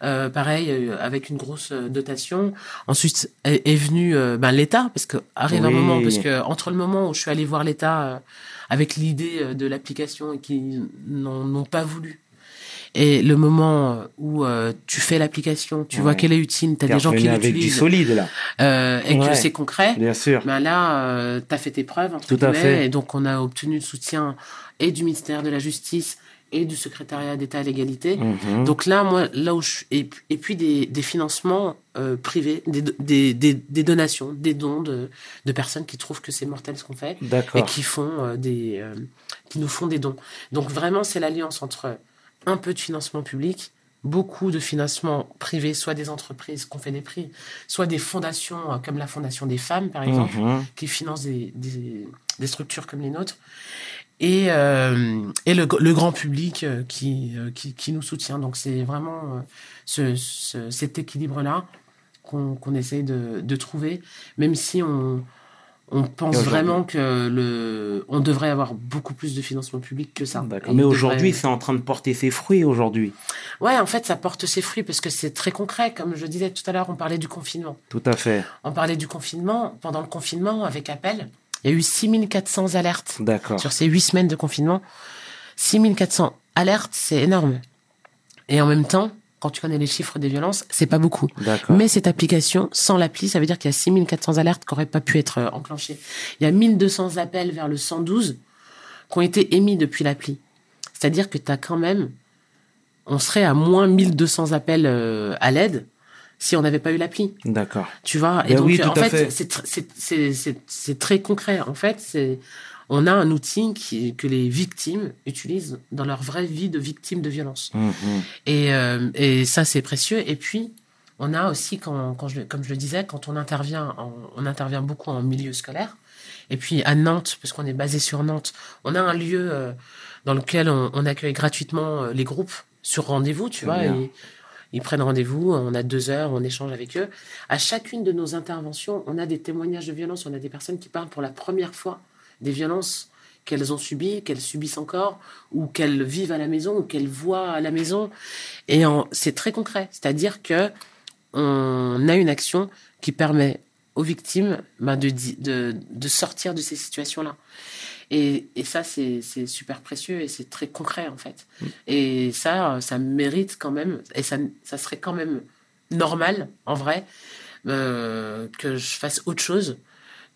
Euh, pareil, euh, avec une grosse euh, dotation. Ensuite est, est venu euh, ben, l'État, parce que arrive un moment, parce que entre le moment où je suis allé voir l'État euh, avec l'idée euh, de l'application et qui n'en n'ont pas voulu, et le moment euh, où euh, tu fais l'application, tu vois qu'elle est utile, tu as des gens qui revenu avec du l'utilisent, solide là. euh, et Ouais. que c'est concret, Bien sûr. ben là, euh, tu as fait tes preuves, entre Tout à fait. et donc on a obtenu le soutien et du ministère de la Justice et du secrétariat d'État à l'égalité. Mhm. Donc là, moi, là où je suis, et, et puis des, des financements euh, privés, des, des, des, des donations, des dons de, de personnes qui trouvent que c'est mortel ce qu'on fait et qui font euh, des, euh, qui nous font des dons. Donc vraiment, c'est l'alliance entre un peu de financement public, beaucoup de financement privé, soit des entreprises qui ont fait des prix, soit des fondations comme la Fondation des femmes, par exemple, Mhm. qui financent des, des, des structures comme les nôtres. Et, euh, et le, le grand public euh, qui, euh, qui, qui nous soutient. Donc c'est vraiment ce, ce- cet équilibre-là qu'on qu'on essaye de, de trouver, même si on, on pense vraiment que le, on devrait avoir beaucoup plus de financement public que ça. Mais aujourd'hui, devrait- c'est en train de porter ses fruits aujourd'hui. Ouais, en fait, ça porte ses fruits parce que c'est très concret. Comme je disais tout à l'heure, on parlait du confinement. Tout à fait. On parlait du confinement. Pendant le confinement, avec Appel, il y a eu 6400 alertes sur ces huit semaines de confinement. 6400 alertes, c'est énorme. Et en même temps, quand tu connais les chiffres des violences, c'est pas beaucoup. Mais cette application, sans l'appli, ça veut dire qu'il y a 6400 alertes qui n'auraient pas pu être euh, enclenchées. Il y a 1200 appels vers le 112 qui ont été émis depuis l'appli. C'est-à-dire que tu as quand même, on serait à moins 1200 appels euh, à l'aide si on n'avait pas eu l'appli. D'accord. Tu vois, et Ben donc oui, en fait, fait. c'est tr- c'est c'est c'est c'est très concret. En fait, c'est on a un outil qui que les victimes utilisent dans leur vraie vie de victimes de violence. Mhm. Et euh, et ça c'est précieux. Et puis on a aussi quand quand je comme je le disais quand on intervient en- on intervient beaucoup en milieu scolaire. Et puis à Nantes parce qu'on est basé sur Nantes, on a un lieu euh, dans lequel on, on accueille gratuitement euh, les groupes sur rendez-vous, tu vois. Et, ils prennent rendez-vous, on a deux heures, on échange avec eux. À chacune de nos interventions, on a des témoignages de violence, on a des personnes qui parlent pour la première fois des violences qu'elles ont subies, qu'elles subissent encore, ou qu'elles vivent à la maison, ou qu'elles voient à la maison. Et c'est très concret, c'est-à-dire que on a une action qui permet aux victimes ben, de sortir de ces situations-là. Et, et ça, c'est super précieux et c'est très concret, en fait. Et ça, ça mérite quand même, et ça, ça serait quand même normal, en vrai, euh, que je fasse autre chose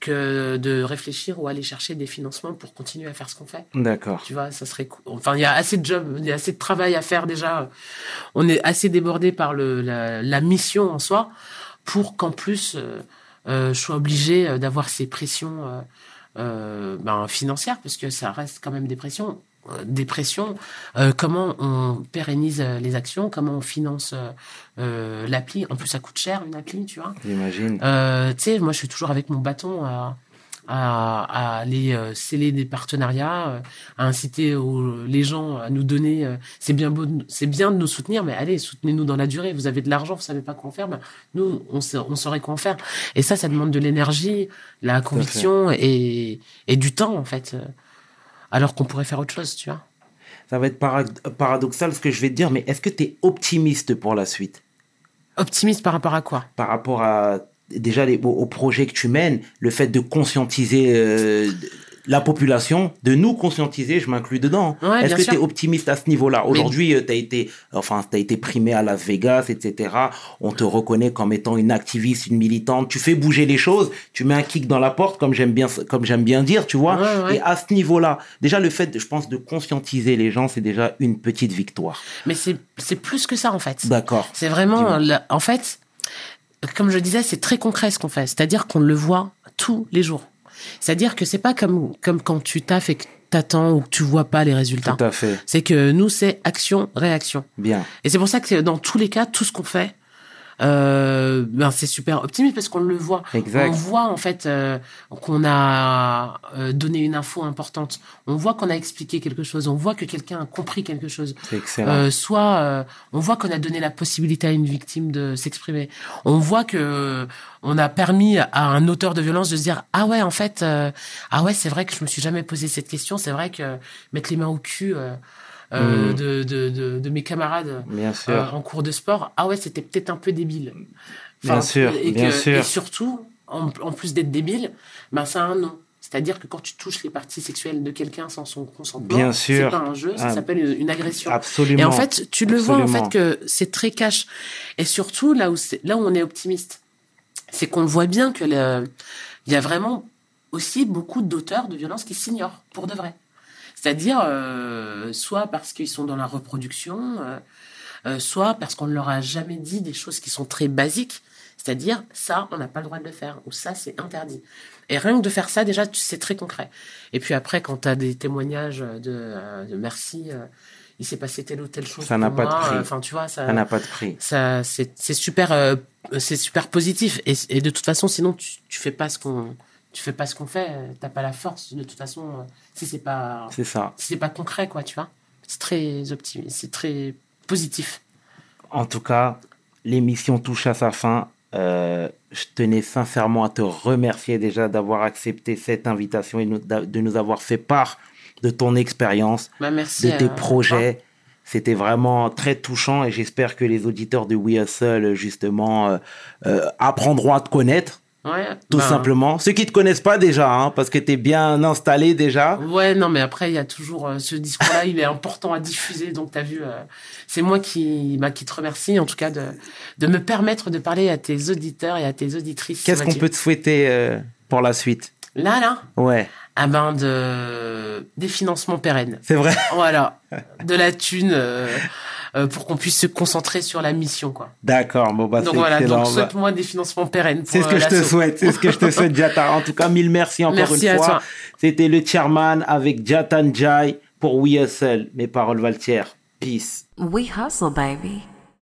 que de réfléchir ou aller chercher des financements pour continuer à faire ce qu'on fait. D'accord. Tu vois, ça serait cool. Enfin, il y a assez de jobs, il y a assez de travail à faire déjà. On est assez débordé par le, la, la mission en soi pour qu'en plus, euh, euh, je sois obligé euh, d'avoir ces pressions euh, euh, ben, financières, parce que ça reste quand même des pressions. Euh, Des pressions. Euh, comment on pérennise euh, les actions, comment on finance euh, euh, l'appli. En plus, ça coûte cher une appli, tu vois. J'imagine. Euh, tu sais, moi, je suis toujours avec mon bâton à, à, à aller euh, sceller des partenariats, euh, à inciter aux- les gens à nous donner. euh, c'est bien beau, de- c'est bien de nous soutenir, mais allez, soutenez-nous dans la durée. Vous avez de l'argent, vous savez pas quoi en faire, ben, nous, on, saurait quoi en faire. Et ça, ça demande de l'énergie, la conviction et, et du temps, en fait. euh, Alors qu'on pourrait faire autre chose, tu vois. Ça va être para- paradoxal ce que je vais te dire, mais est-ce que tu es optimiste pour la suite? Optimiste par rapport à quoi? Par rapport à déjà les, au, au projet que tu mènes, le fait de conscientiser euh, la population, de nous conscientiser, je m'inclus dedans. Ouais, Est-ce que tu es optimiste à ce niveau-là? Mais- Aujourd'hui, tu as été, enfin, as été primé à Las Vegas, etc. On te reconnaît comme étant une activiste, une militante. Tu fais bouger les choses. Tu mets un kick dans la porte, comme j'aime bien, comme j'aime bien dire, tu vois. Ouais, ouais. Et à ce niveau-là, déjà le fait, je pense, de conscientiser les gens, c'est déjà une petite victoire. Mais c'est plus que ça, en fait. D'accord. C'est vraiment, la- en fait, comme je disais, c'est très concret ce qu'on fait. C'est-à-dire qu'on le voit tous les jours. C'est-à-dire que c'est pas comme, comme quand tu taffes et que t'attends ou que tu vois pas les résultats. Tout à fait. C'est que nous, c'est action, réaction. Bien. Et c'est pour ça que dans tous les cas, tout ce qu'on fait, euh, ben c'est super optimiste parce qu'on le voit. Exact. On voit en fait euh, qu'on a euh, donné une info importante. On voit qu'on a expliqué quelque chose. On voit que quelqu'un a compris quelque chose. Excellent. Soit on voit qu'on a donné la possibilité à une victime de s'exprimer. On voit que on a permis à un auteur de violence de se dire ah ouais en fait ah ouais c'est vrai que je me suis jamais posé cette question. C'est vrai que mettre les mains au cul euh, Mhm. de, de, de, de mes camarades bien sûr. euh, en cours de sport ah ouais c'était peut-être un peu débile. Bien sûr, et bien que- sûr. Et surtout en, en plus d'être débile, ben ça a un nom. C'est-à-dire que quand tu touches les parties sexuelles de quelqu'un sans son consentement, Bien sûr. c'est pas un jeu, ça Ah. s'appelle une, une agression. Absolument. Et en fait, tu le vois en fait que c'est très cash. Et surtout là où c'est là où on est optimiste, c'est qu'on voit bien que il y a vraiment aussi beaucoup d'auteurs de violences qui s'ignorent pour de vrai. C'est-à-dire euh, soit parce qu'ils sont dans la reproduction, euh, euh, soit parce qu'on ne leur a jamais dit des choses qui sont très basiques. C'est-à-dire ça, on n'a pas le droit de le faire ou ça, c'est interdit. Et rien que de faire ça, déjà, c'est très concret. Et puis après, quand tu as des témoignages de, de merci, il s'est passé telle ou telle chose. Ça n'a pas de prix. Enfin, tu vois, ça, Ça n'a pas de prix. ça c'est c'est super, euh, c'est super positif. Et, et de toute façon, sinon, tu, tu fais pas ce qu'on, tu fais pas ce qu'on fait. euh, T'as pas la force. De toute façon, euh, si c'est pas, C'est ça. si c'est pas concret, quoi, tu vois. C'est très optimiste, c'est très positif. En tout cas, l'émission touche à sa fin. Euh, je tenais sincèrement à te remercier déjà d'avoir accepté cette invitation et de nous avoir fait part de ton expérience, Bah, de tes projets. C'était vraiment très touchant et j'espère que les auditeurs de We Hustle, justement, euh, euh, apprendront à te connaître, Ouais, tout ben, simplement. Ceux qui te connaissent pas déjà, hein, parce que tu es bien installé déjà. Ouais, non, mais après, il y a toujours euh, ce discours-là, il est important à diffuser. Donc, tu as vu, euh, c'est moi qui, bah, qui te remercie, en tout cas, de, de me permettre de parler à tes auditeurs et à tes auditrices. Qu'est-ce qu'on peut te souhaiter euh, pour la suite? Là, là, Ouais, ah ben, de, des financements pérennes. c'est vrai? Voilà, de la thune pour qu'on puisse se concentrer sur la mission, quoi. D'accord, bon bah donc voilà, excellent. donc Bah, souhaite-moi des financements pérennes. C'est ce que euh, je te souhaite, c'est ce que je te souhaite, Jata. En tout cas, mille merci encore Merci une à fois. toi. C'était le chairman avec Jatan Jai pour We Hustle. Mes paroles valent Peace. We hustle, baby.